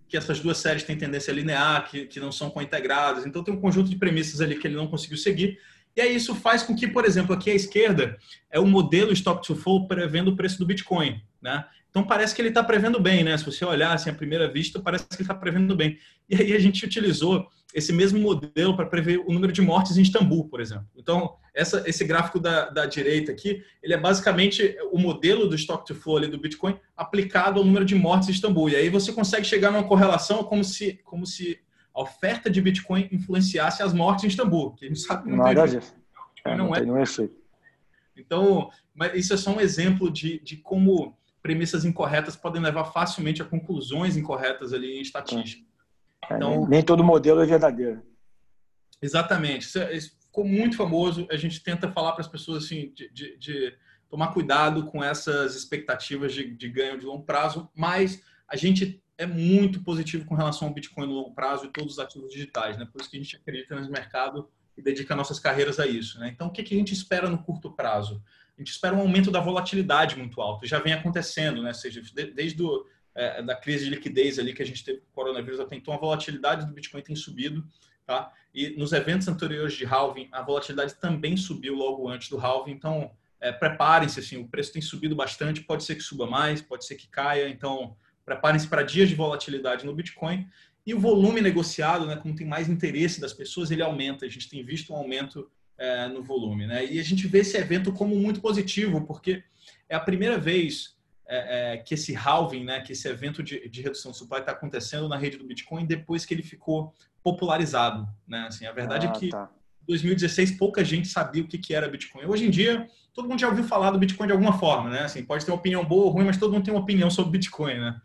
que essas duas séries têm tendência linear, que, que não são cointegradas, então tem um conjunto de premissas ali que ele não conseguiu seguir. E aí isso faz com que, por exemplo, aqui à esquerda é o modelo Stock to Flow prevendo o preço do Bitcoin, né? Então parece que ele está prevendo bem, né? Se você olhar assim à primeira vista, parece que ele está prevendo bem. E aí a gente utilizou esse mesmo modelo para prever o número de mortes em Istambul, por exemplo. Então essa, esse gráfico da, da direita aqui, ele é basicamente o modelo do stock to flow ali do Bitcoin aplicado ao número de mortes em Istambul. E aí você consegue chegar numa correlação como se, como se a oferta de Bitcoin influenciasse as mortes em Istambul, que a gente sabe que não tem. É, não, não, é. Tem, não é efeito. Então, mas isso é só um exemplo de, de como premissas incorretas podem levar facilmente a conclusões incorretas ali em estatística. É, então, nem todo modelo é verdadeiro. Exatamente. Isso, é, isso ficou muito famoso. A gente tenta falar para as pessoas assim, de, de, de, tomar cuidado com essas expectativas de, de ganho de longo prazo, mas a gente é muito positivo com relação ao Bitcoin no longo prazo e todos os ativos digitais, né? Por isso que a gente acredita nesse mercado e dedica nossas carreiras a isso, né? Então, o que, que a gente espera no curto prazo? A gente espera um aumento da volatilidade muito alto. Já vem acontecendo, né? Ou seja, desde o, é, da crise de liquidez ali que a gente teve com o coronavírus até então, a volatilidade do Bitcoin tem subido. Tá? E nos eventos anteriores de halving, a volatilidade também subiu logo antes do halving. Então, é, preparem-se, assim, o preço tem subido bastante, pode ser que suba mais, pode ser que caia. Então, preparem-se para dias de volatilidade no Bitcoin. E o volume negociado, né, como tem mais interesse das pessoas, ele aumenta. A gente tem visto um aumento é, no volume. Né? E a gente vê esse evento como muito positivo, porque é a primeira vez é, é, que esse halving, né, que esse evento de, de redução de supply está acontecendo na rede do Bitcoin depois que ele ficou popularizado, né? Assim, a verdade é ah, é que tá. em 2016 pouca gente sabia o que, que era Bitcoin. Hoje em dia, todo mundo já ouviu falar do Bitcoin de alguma forma, né? Assim, pode ter uma opinião boa ou ruim, mas todo mundo tem uma opinião sobre Bitcoin, né?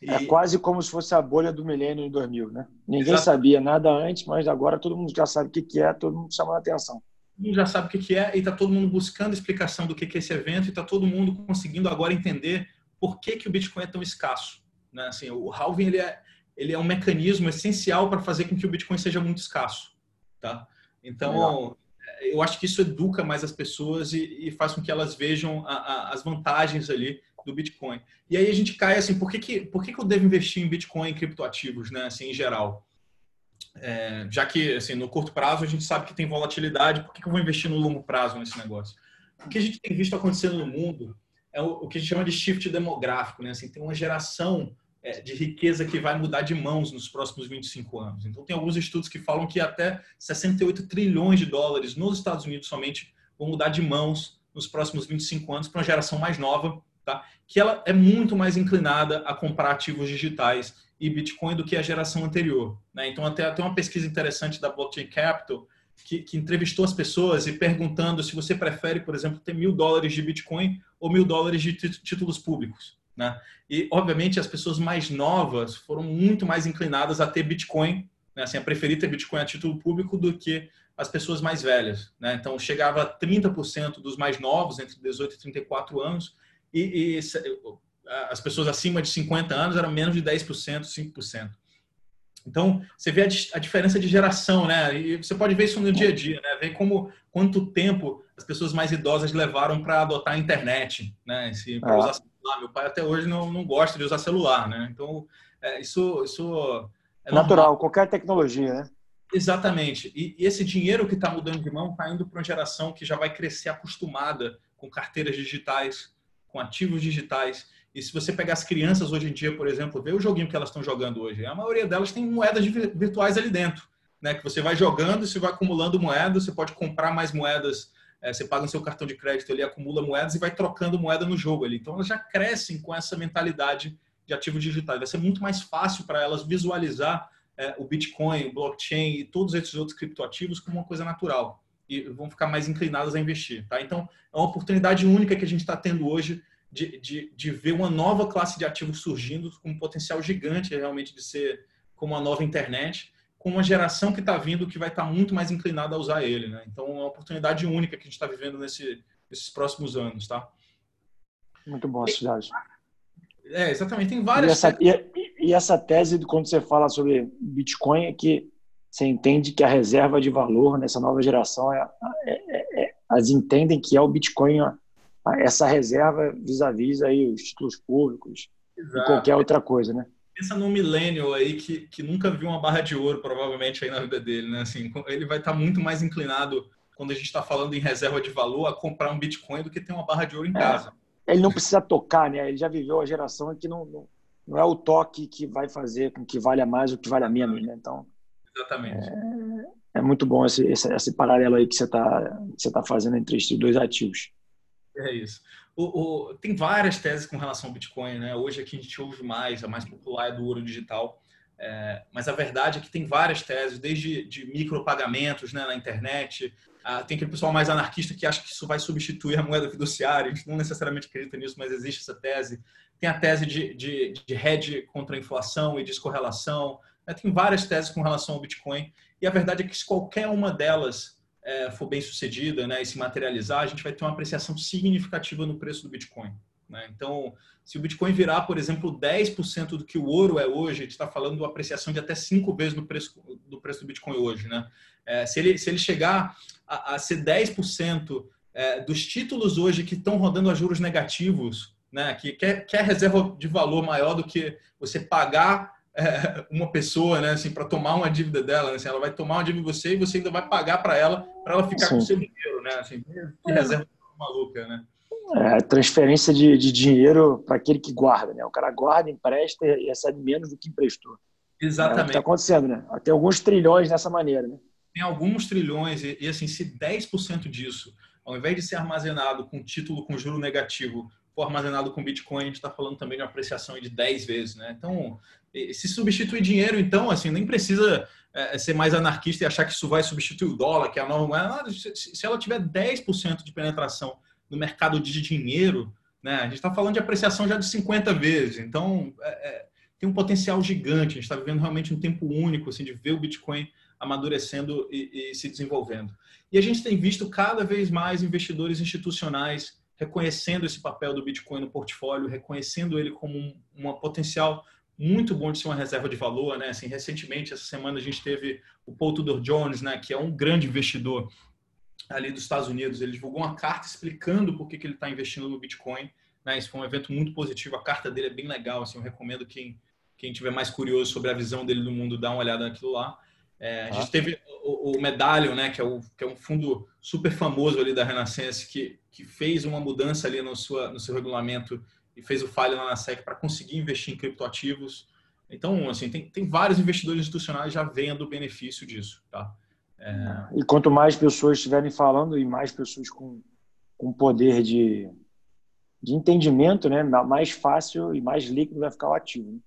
E... É quase como se fosse a bolha do milênio em 2000, né? Ninguém Exato. sabia nada antes, mas agora todo mundo já sabe o que, que é, todo mundo chama a atenção todo mundo já sabe o que é e está todo mundo buscando explicação do que é esse evento e está todo mundo conseguindo agora entender por que, que o Bitcoin é tão escasso. Né? Assim, o halving ele é, ele é um mecanismo essencial para fazer com que o Bitcoin seja muito escasso, tá? Então, Legal. eu acho que isso educa mais as pessoas e, e faz com que elas vejam a, a, as vantagens ali do Bitcoin. E aí a gente cai assim, por que, que, por que, que eu devo investir em Bitcoin e criptoativos, né, assim, em geral? É, já que, assim, no curto prazo a gente sabe que tem volatilidade, por que, que eu vou investir no longo prazo nesse negócio? O que a gente tem visto acontecendo no mundo é o, o que a gente chama de shift demográfico, né? Assim, tem uma geração é, de riqueza que vai mudar de mãos nos próximos 25 anos. Então, tem alguns estudos que falam que até 68 trilhões de dólares nos Estados Unidos somente vão mudar de mãos nos próximos 25 anos para uma geração mais nova, tá? que ela é muito mais inclinada a comprar ativos digitais e Bitcoin do que a geração anterior. Né? Então, até, até uma pesquisa interessante da Blockchain Capital que, que, entrevistou as pessoas e perguntando se você prefere, por exemplo, ter mil dólares de Bitcoin ou mil dólares de títulos públicos. Né? E, obviamente, as pessoas mais novas foram muito mais inclinadas a ter Bitcoin, né? assim, a preferir ter Bitcoin a título público do que as pessoas mais velhas. Né? Então, chegava a 30% dos mais novos, entre 18 e 34 anos, e, e as pessoas acima de 50 anos eram menos de 10%, 5%. Então, você vê a, a, diferença de geração, né? E você pode ver isso no dia a dia, né? Ver como quanto tempo as pessoas mais idosas levaram para adotar a internet, né? Ah. usar celular. Meu pai até hoje não, não gosta de usar celular, né? Então, é, isso, isso é natural, normal. qualquer tecnologia, né? Exatamente. E, e esse dinheiro que está mudando de mão está indo para uma geração que já vai crescer acostumada com carteiras digitais, com ativos digitais. E se você pegar as crianças hoje em dia, por exemplo, ver o joguinho que elas estão jogando hoje, a maioria delas tem moedas virtuais ali dentro, né? Que você vai jogando, você vai acumulando moedas, você pode comprar mais moedas, é, você paga o seu cartão de crédito ali, acumula moedas e vai trocando moeda no jogo ali. Então elas já crescem com essa mentalidade de ativo digital. Vai ser muito mais fácil para elas visualizar é, o Bitcoin, o blockchain e todos esses outros criptoativos como uma coisa natural e vão ficar mais inclinadas a investir, tá? Então é uma oportunidade única que a gente está tendo hoje de, de, de ver uma nova classe de ativos surgindo com um potencial gigante realmente de ser como uma nova internet, com uma geração que está vindo que vai estar tá muito mais inclinada a usar ele. Né? Então, é uma oportunidade única que a gente está vivendo nesse, nesses próximos anos. Tá? Muito bom a cidade. É, exatamente. Tem várias. E essa, e, e essa tese, quando você fala sobre Bitcoin, é que você entende que a reserva de valor nessa nova geração, é, é, é, é elas entendem que é o Bitcoin essa reserva vis-à-vis aí os títulos públicos Exato. e qualquer outra coisa, né? Pensa num millennial aí que, que nunca viu uma barra de ouro, provavelmente, aí na vida dele, né? Assim, ele vai estar muito mais inclinado, quando a gente está falando em reserva de valor, a comprar um Bitcoin do que ter uma barra de ouro em é. casa. Ele não precisa tocar, né? Ele já viveu a geração que não, não, não é o toque que vai fazer com que valha mais ou que valha menos, né? Então, Exatamente. É, é muito bom esse, esse, esse, paralelo aí que você está você tá fazendo entre esses dois ativos. É isso. O, o, tem várias teses com relação ao Bitcoin, né? Hoje aqui a gente ouve mais, a mais popular é do ouro digital. É, mas a verdade é que tem várias teses, desde de micropagamentos né, na internet. Ah, tem aquele pessoal mais anarquista que acha que isso vai substituir a moeda fiduciária. A gente não necessariamente acredita nisso, mas existe essa tese. Tem a tese de, de, de hedge contra a inflação e descorrelação. Tem várias teses com relação ao Bitcoin. E a verdade é que se qualquer uma delas é, for bem sucedida né, e se materializar, a gente vai ter uma apreciação significativa no preço do Bitcoin. Né? Então, se o Bitcoin virar, por exemplo, 10% do que o ouro é hoje, a gente está falando de uma apreciação de até cinco vezes no preço do preço do Bitcoin hoje. Né? É, se, ele, se ele chegar a, a ser 10% é, dos títulos hoje que estão rodando a juros negativos, né, que quer, quer reserva de valor maior do que você pagar é, uma pessoa, né, assim, para tomar uma dívida dela, né, assim, ela vai tomar uma dívida de você e você ainda vai pagar para ela, para ela ficar Sim. com o seu dinheiro, né, assim, que reserva maluca, né? É, transferência de, de dinheiro para aquele que guarda, né? O cara guarda, empresta e recebe menos do que emprestou. Exatamente. É o que está acontecendo, né? Tem alguns trilhões dessa maneira, né? Tem alguns trilhões e, e assim, se 10% disso, ao invés de ser armazenado com título com juro negativo, for armazenado com Bitcoin, a gente está falando também de uma apreciação de 10 vezes, né? Então, se substituir dinheiro, então, assim, nem precisa é, ser mais anarquista e achar que isso vai substituir o dólar, que é a nova moeda. Se ela tiver 10% de penetração no mercado de dinheiro, né, a gente está falando de apreciação já de 50 vezes. Então, é, é, tem um potencial gigante. A gente está vivendo realmente um tempo único assim, de ver o Bitcoin amadurecendo e, e se desenvolvendo. E a gente tem visto cada vez mais investidores institucionais reconhecendo esse papel do Bitcoin no portfólio, reconhecendo ele como uma potencial muito bom de ser uma reserva de valor, né? Assim, recentemente, essa semana a gente teve o Paul Tudor Jones, né, que é um grande investidor ali dos Estados Unidos. Ele divulgou uma carta explicando por que, que ele está investindo no Bitcoin. Né? Isso foi um evento muito positivo. A carta dele é bem legal. Assim, eu recomendo quem quem tiver mais curioso sobre a visão dele do mundo dar uma olhada naquilo lá. É, a gente ah. teve o, o Medallion, né, que é, o, que é um fundo super famoso ali da Renascença, que, que fez uma mudança ali no, sua, no seu regulamento e fez o lá na SEC para conseguir investir em criptoativos. Então, assim, tem, tem vários investidores institucionais já vendo o benefício disso, tá? É... E quanto mais pessoas estiverem falando e mais pessoas com, com poder de, de entendimento, né, mais fácil e mais líquido vai ficar o ativo. Né?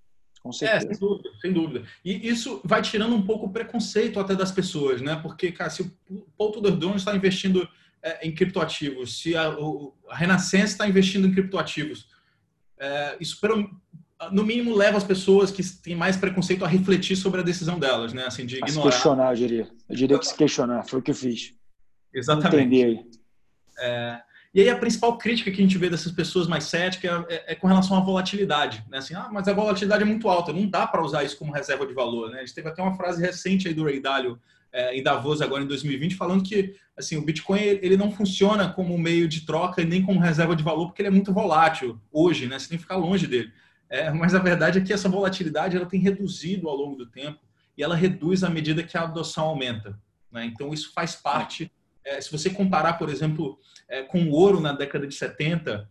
Com certeza. É, sem dúvida, sem dúvida. E isso vai tirando um pouco o preconceito até das pessoas, né? Porque, cara, se o Paul Tudor Jones está investindo é, em criptoativos, se a, o, a Renascença está investindo em criptoativos, é, isso pelo, no mínimo leva as pessoas que têm mais preconceito a refletir sobre a decisão delas, né? Assim, de ignorar. A se questionar, eu diria. Eu diria que se questionar, foi o que eu fiz. Exatamente. Entender aí. É, e aí a principal crítica que a gente vê dessas pessoas mais céticas é, é, é com relação à volatilidade. Né? Assim, ah, mas a volatilidade é muito alta, não dá para usar isso como reserva de valor. Né? A gente teve até uma frase recente aí do Ray Dalio é, em Davos agora em 2020 falando que assim o Bitcoin ele não funciona como meio de troca e nem como reserva de valor porque ele é muito volátil hoje, né? Você tem que ficar longe dele. É, mas a verdade é que essa volatilidade ela tem reduzido ao longo do tempo e ela reduz à medida que a adoção aumenta. Né? Então isso faz parte é, se você comparar, por exemplo, é, com o ouro na década de 70,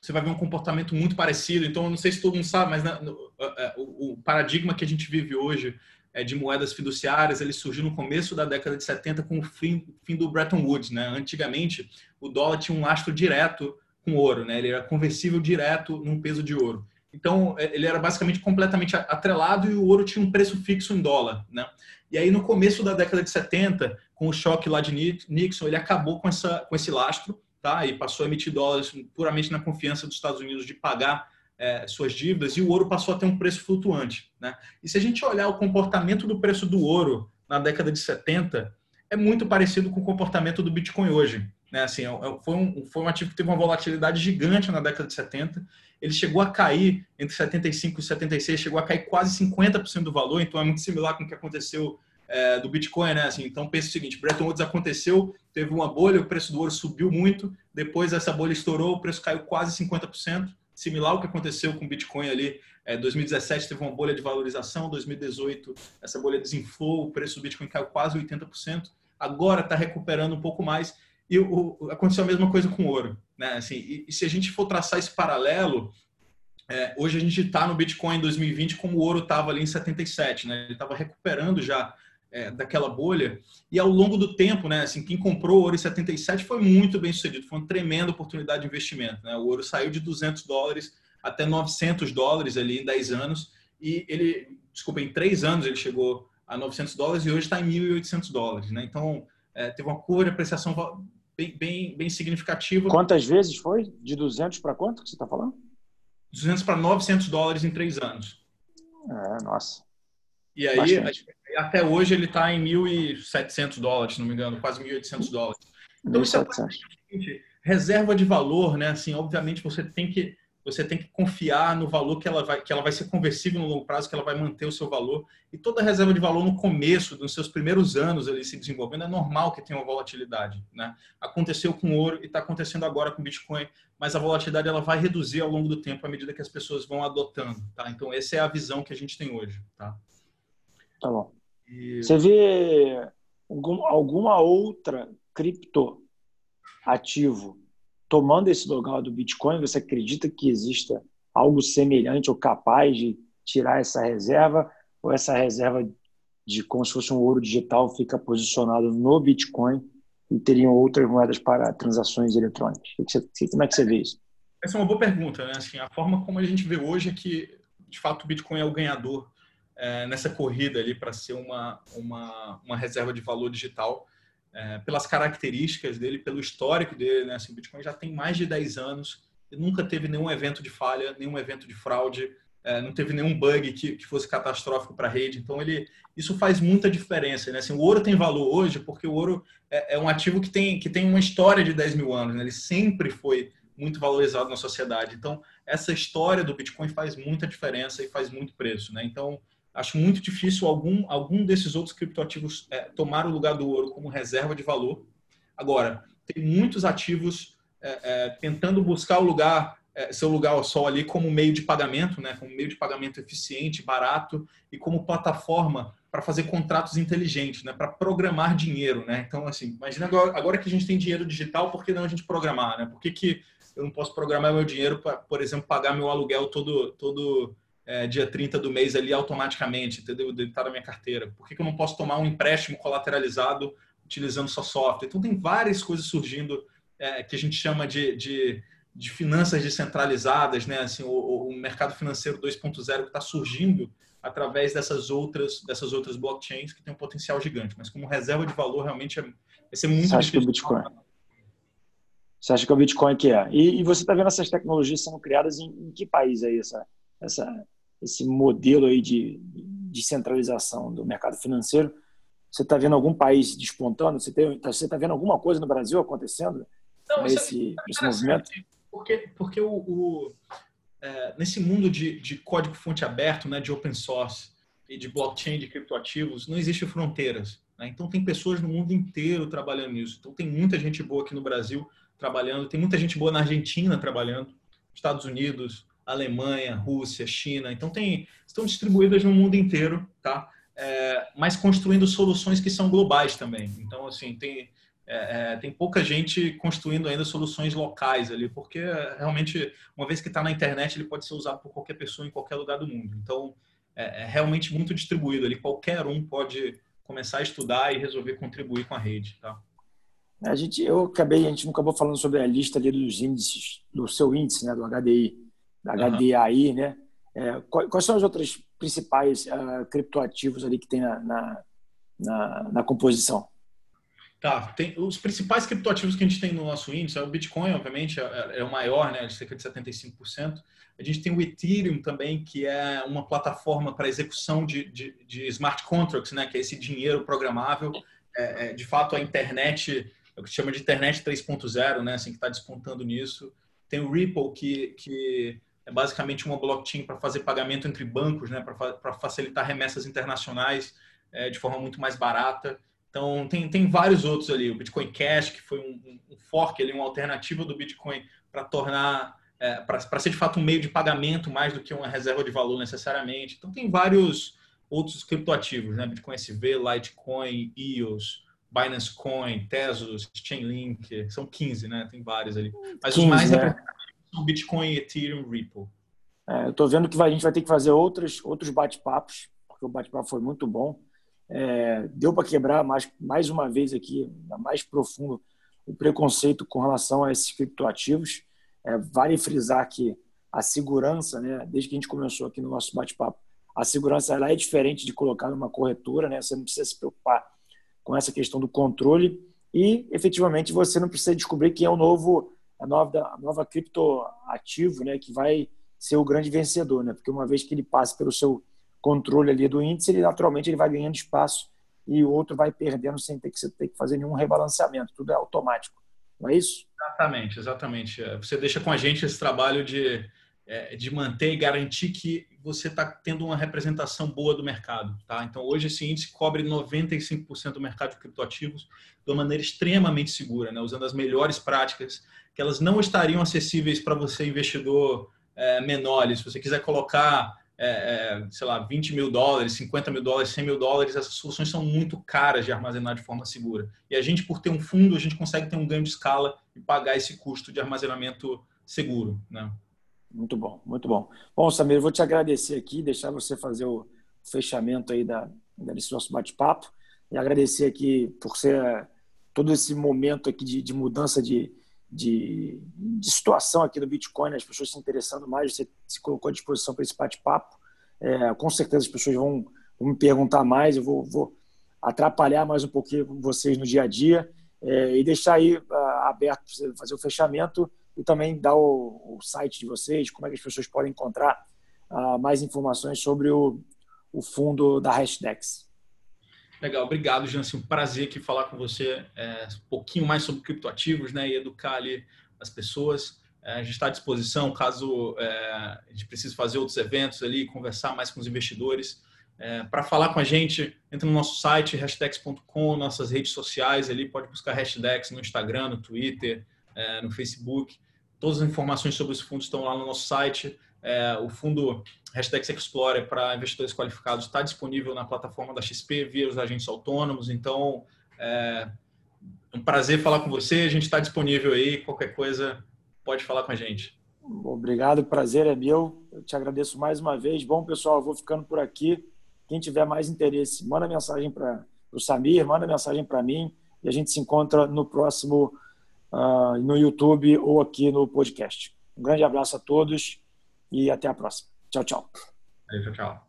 você vai ver um comportamento muito parecido. Então, eu não sei se todo mundo sabe, mas na, no, é, o, o, paradigma que a gente vive hoje é, de moedas fiduciárias, ele surgiu no começo da década de 70 com o fim, fim do Bretton Woods. Né? Antigamente, o dólar tinha um lastro direto com ouro, né? ele era conversível direto num peso de ouro. Então, é, ele era basicamente completamente atrelado e o ouro tinha um preço fixo em dólar. Né? E aí, no começo da década de 70, com o choque lá de Nixon, ele acabou com, essa, com esse lastro tá? e passou a emitir dólares puramente na confiança dos Estados Unidos de pagar é, suas dívidas e o ouro passou a ter um preço flutuante. Né? E se a gente olhar o comportamento do preço do ouro na década de 70, é muito parecido com o comportamento do Bitcoin hoje. Né? Assim, é é, foi, um, foi um ativo que teve uma volatilidade gigante na década de 70. Ele chegou a cair entre 75 e 76, chegou a cair quase 50% do valor, então é muito similar com o que aconteceu é, do Bitcoin, né? Assim, então pense o seguinte: Bretton Woods aconteceu, teve uma bolha, o preço do ouro subiu muito, depois essa bolha estourou, o preço caiu quase 50%, similar ao que aconteceu com o Bitcoin ali. É, 2017 teve uma bolha de valorização, 2018 essa bolha desinflou, o preço do Bitcoin caiu quase 80%, agora está recuperando um pouco mais. E o, aconteceu a mesma coisa com o ouro, né? Assim, e, e se a gente for traçar esse paralelo, é, hoje a gente está no Bitcoin em 2020 como o ouro estava ali em 77, né? Ele estava recuperando já é, daquela bolha. E ao longo do tempo, né, assim, quem comprou ouro em 77 foi muito bem sucedido, foi uma tremenda oportunidade de investimento. Né? O ouro saiu de 200 dólares até 900 dólares ali em 10 anos, e ele, desculpa, em 3 anos ele chegou a 900 dólares e hoje está em 1.800 dólares. Né? Então, é, teve uma cor de apreciação bem, bem, bem significativa. Quantas vezes foi? De 200 para quanto que você está falando? 200 para 900 dólares em 3 anos. É, nossa. E aí, até hoje, ele está em 1.700 dólares, se não me engano, quase 1.800 dólares. Então, isso é reserva de valor, né? Assim, obviamente, você tem que você tem que confiar no valor que ela vai que ela vai ser conversível no longo prazo, que ela vai manter o seu valor. E toda reserva de valor no começo, nos seus primeiros anos ali se desenvolvendo, é normal que tenha uma volatilidade, né? Aconteceu com ouro e está acontecendo agora com Bitcoin, mas a volatilidade ela vai reduzir ao longo do tempo à medida que as pessoas vão adotando, tá? Então essa é a visão que a gente tem hoje, tá? Tá bom. Você vê algum, alguma outra cripto ativo tomando esse lugar do Bitcoin? Você acredita que exista algo semelhante ou capaz de tirar essa reserva? Ou essa reserva de como se fosse um ouro digital fica posicionado no Bitcoin e teriam outras moedas para transações eletrônicas? Como é que você vê isso? Essa é uma boa pergunta, né? Assim, a forma como a gente vê hoje é que, de fato, o Bitcoin é o ganhador é, nessa corrida ali para ser uma, uma, uma reserva de valor digital, é, pelas características dele, pelo histórico dele. Né? Assim, o Bitcoin já tem mais de 10 anos e nunca teve nenhum evento de falha, nenhum evento de fraude, é, não teve nenhum bug que, que fosse catastrófico para a rede. Então, ele, isso faz muita diferença. Né? Assim, o ouro tem valor hoje porque o ouro é, é, um ativo que tem, que tem uma história de 10 mil anos. Né? Ele sempre foi muito valorizado na sociedade. Então, essa história do Bitcoin faz muita diferença e faz muito preço, né? Então, acho muito difícil algum, algum desses outros criptoativos é, tomar o lugar do ouro como reserva de valor. Agora, tem muitos ativos é, é, tentando buscar o lugar, é, seu lugar ao sol ali como meio de pagamento, né? Como meio de pagamento eficiente, barato e como plataforma para fazer contratos inteligentes, né? Para programar dinheiro, né? Então, assim, imagina agora, agora que a gente tem dinheiro digital, por que não a gente programar, né? Por que, que eu não posso programar meu dinheiro para, por exemplo, pagar meu aluguel todo, todo é, dia 30 do mês ali automaticamente, entendeu? Deletar da minha carteira. Por que, que eu não posso tomar um empréstimo colateralizado utilizando só software? Então, tem várias coisas surgindo é, que a gente chama de, de, de, finanças descentralizadas, né? Assim, o, o mercado financeiro 2.0 que está surgindo através dessas outras, dessas outras blockchains que tem um potencial gigante. Mas como reserva de valor, realmente é, vai ser muito Você acha que o Bitcoin... Você acha que o Bitcoin que é? E, e você está vendo essas tecnologias sendo criadas em, em, que país aí, essa, essa, esse modelo aí de, de centralização do mercado financeiro? Você está vendo algum país despontando? Você está tá vendo alguma coisa no Brasil acontecendo Não, nesse, é, nesse movimento? Porque, porque o, o é, nesse mundo de, de código-fonte aberto, né, de open source e de blockchain, de criptoativos, não existem fronteiras. Né? Então, tem pessoas no mundo inteiro trabalhando nisso. Então, tem muita gente boa aqui no Brasil trabalhando, tem muita gente boa na Argentina trabalhando, Estados Unidos, Alemanha, Rússia, China. Então, tem, estão distribuídas no mundo inteiro, tá? É, mas construindo soluções que são globais também. Então, assim, tem, é, é, tem pouca gente construindo ainda soluções locais ali, porque realmente, uma vez que está na internet, ele pode ser usado por qualquer pessoa em qualquer lugar do mundo. Então, é, é, realmente muito distribuído ali. Qualquer um pode começar a estudar e resolver contribuir com a rede. Tá? A gente, eu acabei, a gente não acabou falando sobre a lista ali dos índices, do seu índice, né, do HDI, da uhum. HDAI, né? É, quais são os outros principais uh, criptoativos ali que tem na, na, na, na composição? Tá, tem os principais criptoativos que a gente tem no nosso índice, é o Bitcoin, obviamente, é, é o maior, né, de cerca de 75%. A gente tem o Ethereum também, que é uma plataforma para execução de, de, de, smart contracts, né, que é esse dinheiro programável. É, é, de fato, a internet, é o que se chama de internet 3.0, né, assim, que está despontando nisso. Tem o Ripple, que, que é basicamente uma blockchain para fazer pagamento entre bancos, né, para facilitar remessas internacionais é, de forma muito mais barata. Então, tem, tem vários outros ali. O Bitcoin Cash, que foi um, um fork, ali, uma alternativa do Bitcoin para tornar, é, para ser de fato um meio de pagamento mais do que uma reserva de valor necessariamente. Então, tem vários outros criptoativos, né? Bitcoin SV, Litecoin, EOS, Binance Coin, Tesos, Chainlink, são 15, né? Tem vários ali. Mas 15, os mais né? Bitcoin, Ethereum, Ripple. É, eu estou vendo que a gente vai ter que fazer outros, outros bate-papos, porque o bate-papo foi muito bom. É, deu para quebrar mais, mais uma vez aqui, mais profundo, o preconceito com relação a esses criptoativos. É, vale frisar que a segurança, né, desde que a gente começou aqui no nosso bate-papo, a segurança ela é diferente de colocar numa corretora, né? Você não precisa se preocupar com essa questão do controle e, efetivamente, você não precisa descobrir quem é o novo, a nova, a nova criptoativo, né, que vai ser o grande vencedor, né? Porque uma vez que ele passa pelo seu controle ali do índice, ele naturalmente ele vai ganhando espaço e o outro vai perdendo sem ter que, ter que fazer nenhum rebalanceamento. Tudo é automático. Não é isso? Exatamente, exatamente. É, você deixa com a gente esse trabalho de, é, de manter e garantir que você está tendo uma representação boa do mercado. Tá? Então, hoje esse índice cobre 95% do mercado de criptoativos de uma maneira extremamente segura, né? usando as melhores práticas, que elas não estariam acessíveis para você, investidor é, menor. Se você quiser colocar é, é, sei lá, 20 mil dólares, 50 mil dólares, 100 mil dólares, essas soluções são muito caras de armazenar de forma segura. E a gente, por ter um fundo, a gente consegue ter um ganho de escala e pagar esse custo de armazenamento seguro. Né? Muito bom, muito bom. Bom, Samir, eu vou te agradecer aqui, deixar você fazer o fechamento aí da, desse nosso bate-papo e agradecer aqui por ser todo esse momento aqui de, de mudança de, de, de, situação aqui no Bitcoin, né? as pessoas se interessando mais, você se colocou à disposição para esse bate-papo. É, com certeza as pessoas vão, vão, me perguntar mais, eu vou, vou, atrapalhar mais um pouquinho vocês no dia a dia é, e deixar aí uh, aberto para você fazer o fechamento e também dar o, o, site de vocês, como é que as pessoas podem encontrar uh, mais informações sobre o, o fundo da Hashdex. Legal, obrigado, Jansen. Um prazer aqui falar com você é, um pouquinho mais sobre criptoativos né, e educar ali as pessoas. É, a gente está à disposição caso é, a gente precise fazer outros eventos ali, conversar mais com os investidores. É, Para falar com a gente, entra no nosso site, hashtags.com, nossas redes sociais ali, pode buscar hashtags no Instagram, no Twitter, é, no Facebook. Todas as informações sobre os fundos estão lá no nosso site. É, o fundo Hashtags Explorer para investidores qualificados está disponível na plataforma da XP via os agentes autônomos. Então, é um prazer falar com você. A gente está disponível aí. Qualquer coisa, pode falar com a gente. Obrigado, prazer é meu. Eu te agradeço mais uma vez. Bom, pessoal, eu vou ficando por aqui. Quem tiver mais interesse, manda mensagem para o Samir, manda mensagem para mim e a gente se encontra no próximo uh, no YouTube ou aqui no podcast. Um grande abraço a todos e até a próxima. Tchau, tchau. Tchau, tchau.